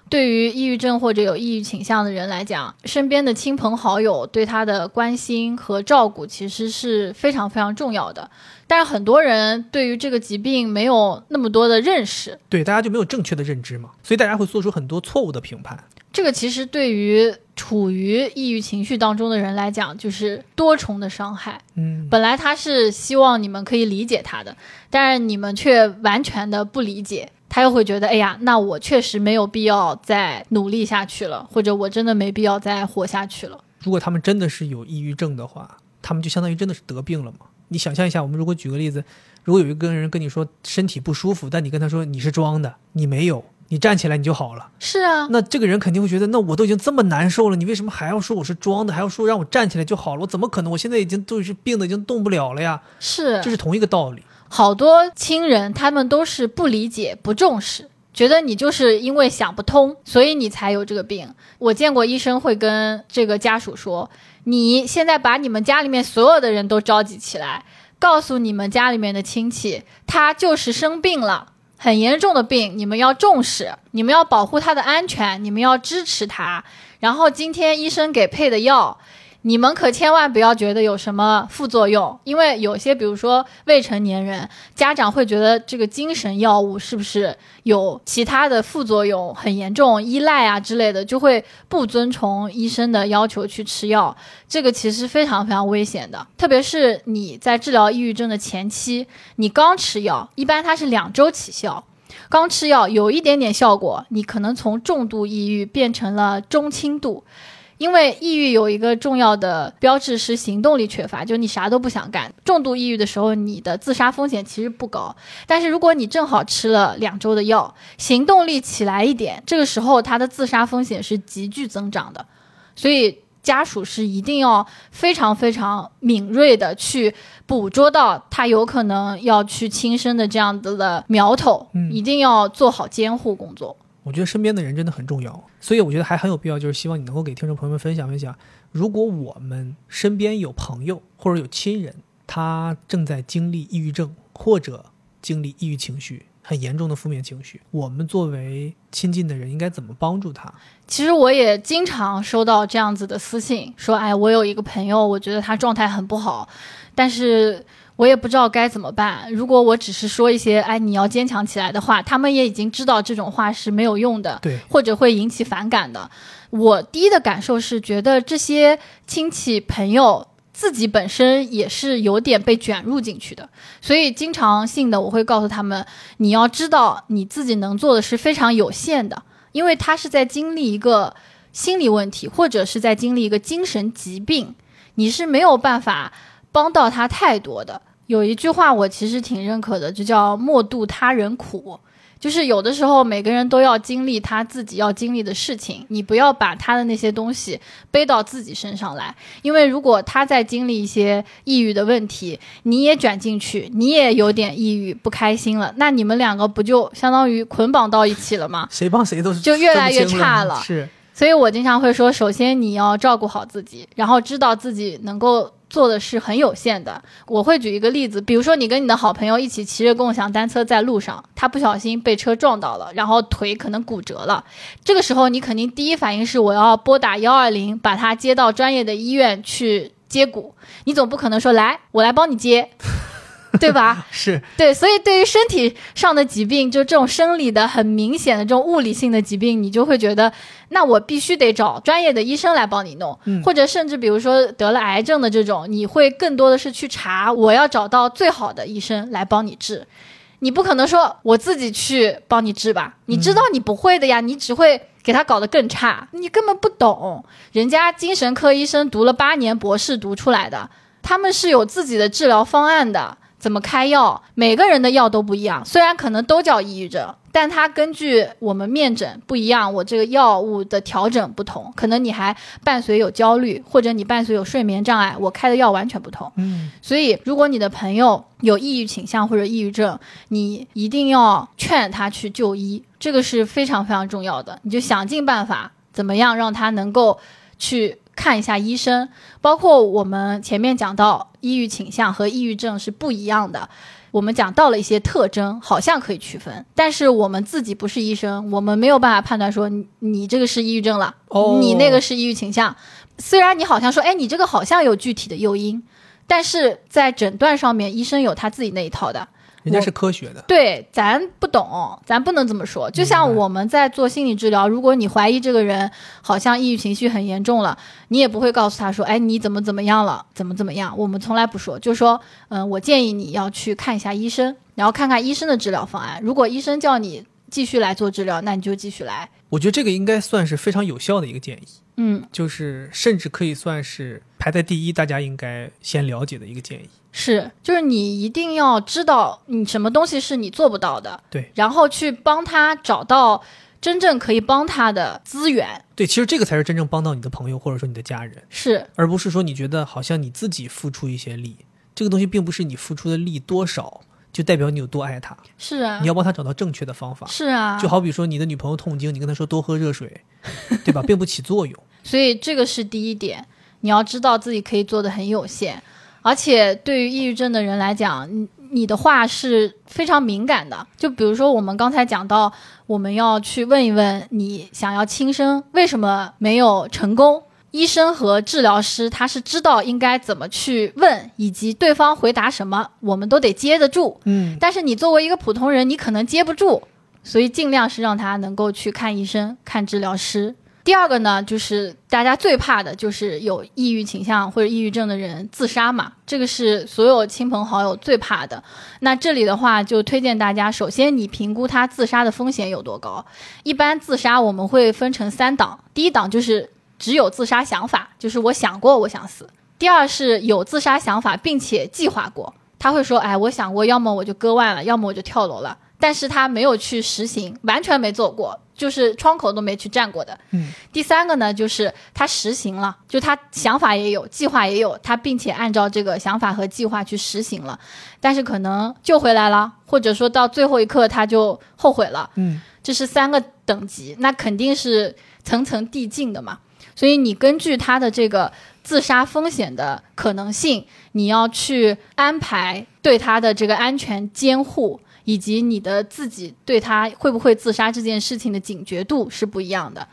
对于抑郁症或者有抑郁倾向的人来讲，身边的亲朋好友对他的关心和照顾其实是非常非常重要的。但是很多人对于这个疾病没有那么多的认识，对，大家就没有正确的认知嘛，所以大家会做出很多错误的评判。这个其实对于处于抑郁情绪当中的人来讲，就是多重的伤害。嗯，本来他是希望你们可以理解他的，但是你们却完全的不理解，他又会觉得，哎呀，那我确实没有必要再努力下去了，或者我真的没必要再活下去了。如果他们真的是有抑郁症的话，他们就相当于真的是得病了嘛？你想象一下，我们如果举个例子，如果有一个人跟你说身体不舒服，但你跟他说你是装的，你没有，你站起来你就好了，是啊，那这个人肯定会觉得，那我都已经这么难受了，你为什么还要说我是装的，还要说让我站起来就好了？我怎么可能？我现在已经都是病的，已经动不了了呀。是这是同一个道理。好多亲人他们都是不理解、不重视，觉得你就是因为想不通，所以你才有这个病。我见过医生会跟这个家属说：“你现在把你们家里面所有的人都召集起来，告诉你们家里面的亲戚，他就是生病了。”很严重的病，你们要重视，你们要保护他的安全，你们要支持他。然后今天医生给配的药，你们可千万不要觉得有什么副作用，因为有些，比如说未成年人，家长会觉得这个精神药物是不是有其他的副作用很严重，依赖啊之类的，就会不遵从医生的要求去吃药。这个其实非常非常危险的，特别是你在治疗抑郁症的前期，你刚吃药，一般它是两周起效。刚吃药有一点点效果，你可能从重度抑郁变成了中轻度。因为抑郁有一个重要的标志是行动力缺乏，就你啥都不想干。重度抑郁的时候，你的自杀风险其实不高，但是如果你正好吃了两周的药，行动力起来一点，这个时候他的自杀风险是急剧增长的。所以家属是一定要非常非常敏锐的去捕捉到他有可能要去轻生的这样子的苗头，嗯一定要做好监护工作。我觉得身边的人真的很重要，所以我觉得还很有必要，就是希望你能够给听众朋友们分享分享，如果我们身边有朋友或者有亲人，他正在经历抑郁症或者经历抑郁情绪很严重的负面情绪，我们作为亲近的人应该怎么帮助他？其实我也经常收到这样子的私信，说，哎，我有一个朋友，我觉得他状态很不好，但是我也不知道该怎么办。如果我只是说一些，哎，你要坚强起来的话，他们也已经知道这种话是没有用的，对，或者会引起反感的。我第一的感受是觉得这些亲戚朋友。自己本身也是有点被卷入进去的，所以经常性的我会告诉他们，你要知道你自己能做的是非常有限的，因为他是在经历一个心理问题，或者是在经历一个精神疾病，你是没有办法帮到他太多的。有一句话我其实挺认可的，就叫“莫度他人苦”，就是有的时候每个人都要经历他自己要经历的事情，你不要把他的那些东西背到自己身上来，因为如果他在经历一些抑郁的问题，你也卷进去，你也有点抑郁不开心了，那你们两个不就相当于捆绑到一起了吗？谁帮谁都是就越来越差了。是，所以我经常会说，首先你要照顾好自己，然后知道自己能够做的是很有限的。我会举一个例子，比如说你跟你的好朋友一起骑着共享单车在路上，他不小心被车撞到了，然后腿可能骨折了，这个时候你肯定第一反应是我要拨打幺二零，把他接到专业的医院去接骨。你总不可能说来我来帮你接，对吧？是对，所以对于身体上的疾病，就这种生理的很明显的这种物理性的疾病，你就会觉得，那我必须得找专业的医生来帮你弄，嗯或者甚至比如说得了癌症的这种，你会更多的是去查，我要找到最好的医生来帮你治。你不可能说我自己去帮你治吧？你知道你不会的呀，你只会给他搞得更差，你根本不懂。人家精神科医生读了八年博士读出来的，他们是有自己的治疗方案的，怎么开药，每个人的药都不一样。虽然可能都叫抑郁症，但它根据我们面诊不一样，我这个药物的调整不同，可能你还伴随有焦虑，或者你伴随有睡眠障碍，我开的药完全不同。嗯，所以，如果你的朋友有抑郁倾向或者抑郁症，你一定要劝他去就医，这个是非常非常重要的。你就想尽办法，怎么样让他能够去看一下医生。包括我们前面讲到，抑郁倾向和抑郁症是不一样的。我们讲到了一些特征，好像可以区分，但是我们自己不是医生，我们没有办法判断说你你这个是抑郁症了，哦你那个是抑郁倾向。虽然你好像说，哎，你这个好像有具体的诱因，但是在诊断上面，医生有他自己那一套的。人家是科学的，对，咱不懂，咱不能这么说。就像我们在做心理治疗，如果你怀疑这个人好像抑郁情绪很严重了，你也不会告诉他说，哎，你怎么怎么样了，怎么怎么样。我们从来不说，就说，嗯，我建议你要去看一下医生，然后看看医生的治疗方案。如果医生叫你继续来做治疗，那你就继续来。我觉得这个应该算是非常有效的一个建议，嗯，就是甚至可以算是排在第一，大家应该先了解的一个建议。是，就是你一定要知道你什么东西是你做不到的，对然后去帮他找到真正可以帮他的资源。对，其实这个才是真正帮到你的朋友或者说你的家人，是，而不是说你觉得好像你自己付出一些力，这个东西并不是你付出的力多少就代表你有多爱他，是啊你，要帮他找到正确的方法。是啊，就好比说你的女朋友痛经，你跟她说多喝热水，对吧，并不起作用。所以这个是第一点，你要知道自己可以做的很有限，而且对于抑郁症的人来讲，你你的话是非常敏感的。就比如说我们刚才讲到，我们要去问一问你想要轻生为什么没有成功。医生和治疗师他是知道应该怎么去问，以及对方回答什么，我们都得接得住。嗯，但是你作为一个普通人，你可能接不住，所以尽量是让他能够去看医生、看治疗师。第二个呢，就是大家最怕的就是有抑郁倾向或者抑郁症的人自杀嘛，这个是所有亲朋好友最怕的。那这里的话，就推荐大家，首先你评估他自杀的风险有多高。一般自杀我们会分成三档，第一档就是只有自杀想法，就是我想过我想死；第二是有自杀想法并且计划过，他会说，哎，我想过，要么我就割腕了，要么我就跳楼了。但是他没有去实行，完全没做过，就是窗口都没去站过的。嗯，第三个呢，就是他实行了，就他想法也有，计划也有，他并且按照这个想法和计划去实行了，但是可能救回来了，或者说到最后一刻他就后悔了。嗯，这是三个等级，那肯定是层层递进的嘛。所以你根据他的这个自杀风险的可能性，你要去安排对他的这个安全监护，以及你的自己对他会不会自杀这件事情的警觉度是不一样的。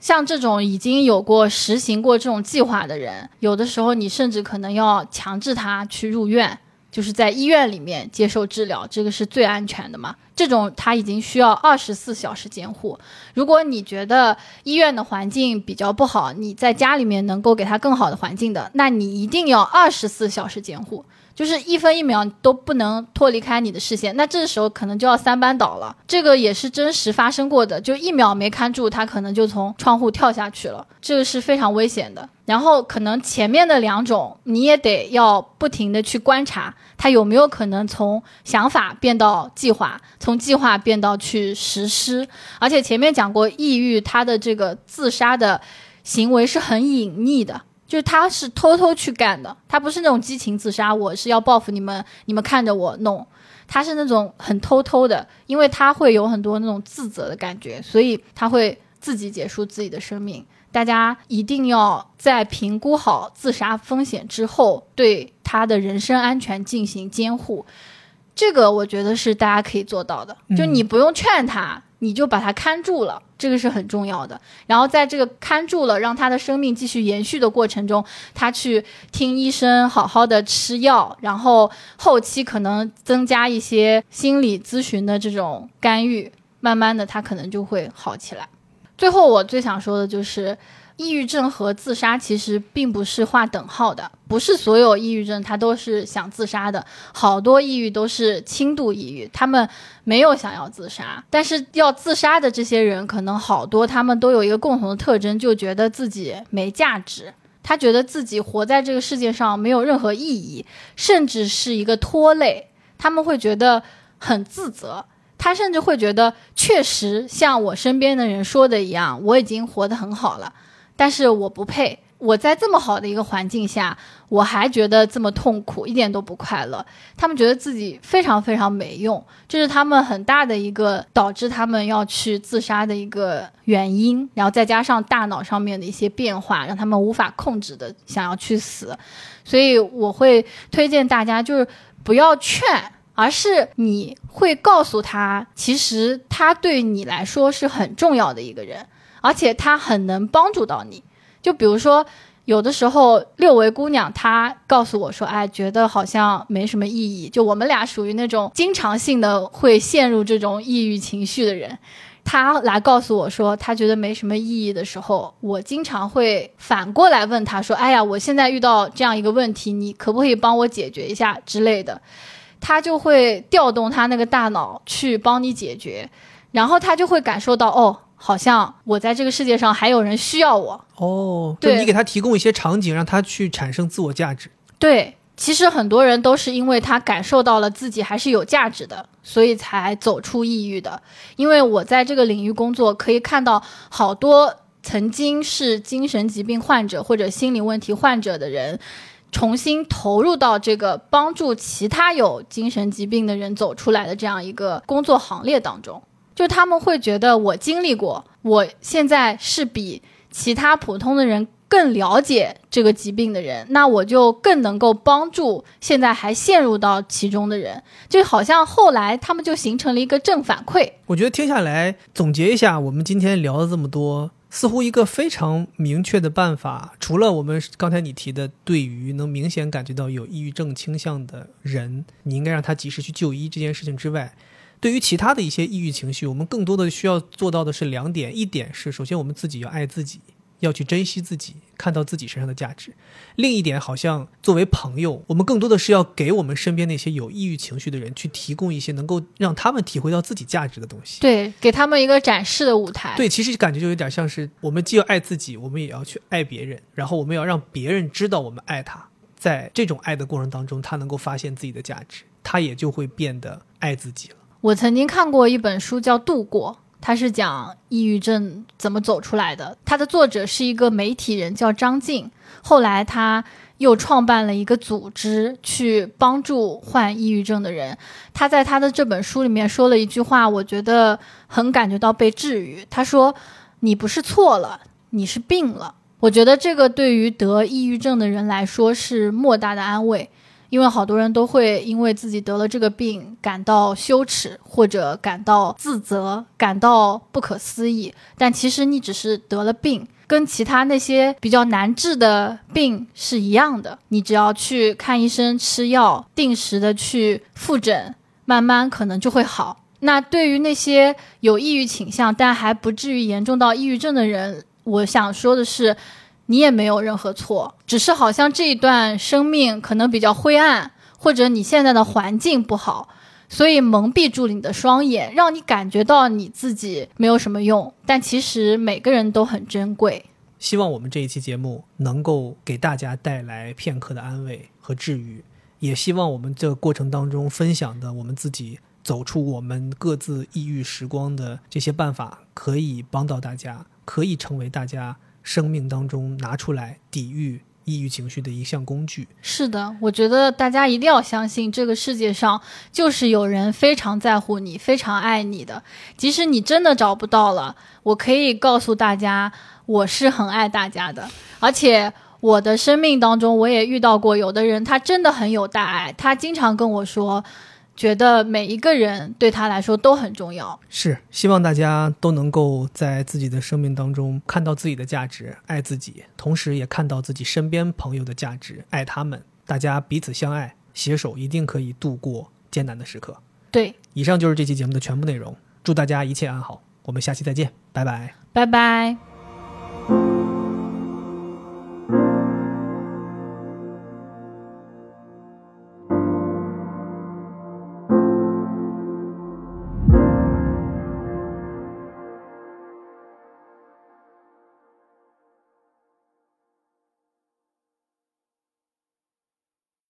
像这种已经有过实行过这种计划的人，有的时候你甚至可能要强制他去入院，就是在医院里面接受治疗，这个是最安全的嘛。这种他已经需要二十四小时监护。如果你觉得医院的环境比较不好，你在家里面能够给他更好的环境的，那你一定要二十四小时监护。就是一分一秒都不能脱离开你的视线，那这时候可能就要三班倒了。这个也是真实发生过的，就一秒没看住，他可能就从窗户跳下去了，这个是非常危险的。然后可能前面的两种你也得要不停的去观察，他有没有可能从想法变到计划，从计划变到去实施。而且前面讲过，抑郁他的这个自杀的行为是很隐匿的。就是他是偷偷去干的，他不是那种激情自杀，我是要报复你们，你们看着我弄，他是那种很偷偷的，因为他会有很多那种自责的感觉，所以他会自己结束自己的生命。大家一定要在评估好自杀风险之后，对他的人身安全进行监护，这个我觉得是大家可以做到的，就你不用劝他。你就把他看住了，这个是很重要的。然后在这个看住了，让他的生命继续延续的过程中，他去听医生，好好的吃药，然后后期可能增加一些心理咨询的这种干预，慢慢的他可能就会好起来。最后我最想说的就是。抑郁症和自杀其实并不是划等号的，不是所有抑郁症他都是想自杀的，好多抑郁都是轻度抑郁，他们没有想要自杀，但是要自杀的这些人，可能好多他们都有一个共同的特征，就觉得自己没价值，他觉得自己活在这个世界上没有任何意义，甚至是一个拖累，他们会觉得很自责，他甚至会觉得，确实像我身边的人说的一样，我已经活得很好了。但是我不配，我在这么好的一个环境下，我还觉得这么痛苦，一点都不快乐。他们觉得自己非常非常没用，这是他们很大的一个导致他们要去自杀的一个原因。然后再加上大脑上面的一些变化，让他们无法控制的想要去死。所以我会推荐大家，就是不要劝，而是你会告诉他，其实他对你来说是很重要的一个人。而且他很能帮助到你，就比如说，有的时候六维姑娘她告诉我说，哎，觉得好像没什么意义。就我们俩属于那种经常性的会陷入这种抑郁情绪的人，她来告诉我说，她觉得没什么意义的时候，我经常会反过来问她说，哎呀，我现在遇到这样一个问题，你可不可以帮我解决一下之类的？她就会调动她那个大脑去帮你解决，然后她就会感受到，哦。好像我在这个世界上还有人需要我哦，对你给他提供一些场景，让他去产生自我价值。对，其实很多人都是因为他感受到了自己还是有价值的，所以才走出抑郁的。因为我在这个领域工作，可以看到好多曾经是精神疾病患者或者心理问题患者的人，重新投入到这个帮助其他有精神疾病的人走出来的这样一个工作行列当中。就他们会觉得我经历过，我现在是比其他普通的人更了解这个疾病的人，那我就更能够帮助现在还陷入到其中的人，就好像后来他们就形成了一个正反馈。我觉得听下来总结一下，我们今天聊了这么多，似乎一个非常明确的办法，除了我们刚才你提的，对于能明显感觉到有抑郁症倾向的人，你应该让他及时去就医这件事情之外。对于其他的一些抑郁情绪，我们更多的需要做到的是两点：一点是，首先我们自己要爱自己，要去珍惜自己，看到自己身上的价值；另一点，好像作为朋友，我们更多的是要给我们身边那些有抑郁情绪的人，去提供一些能够让他们体会到自己价值的东西。对，给他们一个展示的舞台。对，其实感觉就有点像是我们既要爱自己，我们也要去爱别人，然后我们要让别人知道我们爱他，在这种爱的过程当中，他能够发现自己的价值，他也就会变得爱自己了。我曾经看过一本书，叫《度过》，它是讲抑郁症怎么走出来的。它的作者是一个媒体人，叫张静。后来他又创办了一个组织，去帮助患抑郁症的人。他在他的这本书里面说了一句话，我觉得很感觉到被治愈。他说：“你不是错了，你是病了。”我觉得这个对于得抑郁症的人来说是莫大的安慰。因为好多人都会因为自己得了这个病感到羞耻，或者感到自责，感到不可思议。但其实你只是得了病，跟其他那些比较难治的病是一样的。你只要去看医生、吃药，定时的去复诊，慢慢可能就会好。那对于那些有抑郁倾向但还不至于严重到抑郁症的人，我想说的是。你也没有任何错，只是好像这一段生命可能比较灰暗，或者你现在的环境不好，所以蒙蔽住了你的双眼，让你感觉到你自己没有什么用。但其实每个人都很珍贵。希望我们这一期节目能够给大家带来片刻的安慰和治愈，也希望我们这个过程当中分享的我们自己走出我们各自抑郁时光的这些办法，可以帮到大家，可以成为大家生命当中拿出来抵御抑郁情绪的一项工具。是的，我觉得大家一定要相信，这个世界上就是有人非常在乎你，非常爱你的。即使你真的找不到了，我可以告诉大家，我是很爱大家的。而且我的生命当中，我也遇到过有的人，他真的很有大爱，他经常跟我说，觉得每一个人对他来说都很重要。是，希望大家都能够在自己的生命当中看到自己的价值，爱自己，同时也看到自己身边朋友的价值，爱他们。大家彼此相爱，携手一定可以度过艰难的时刻。对，以上就是这期节目的全部内容，祝大家一切安好，我们下期再见，拜拜。拜拜。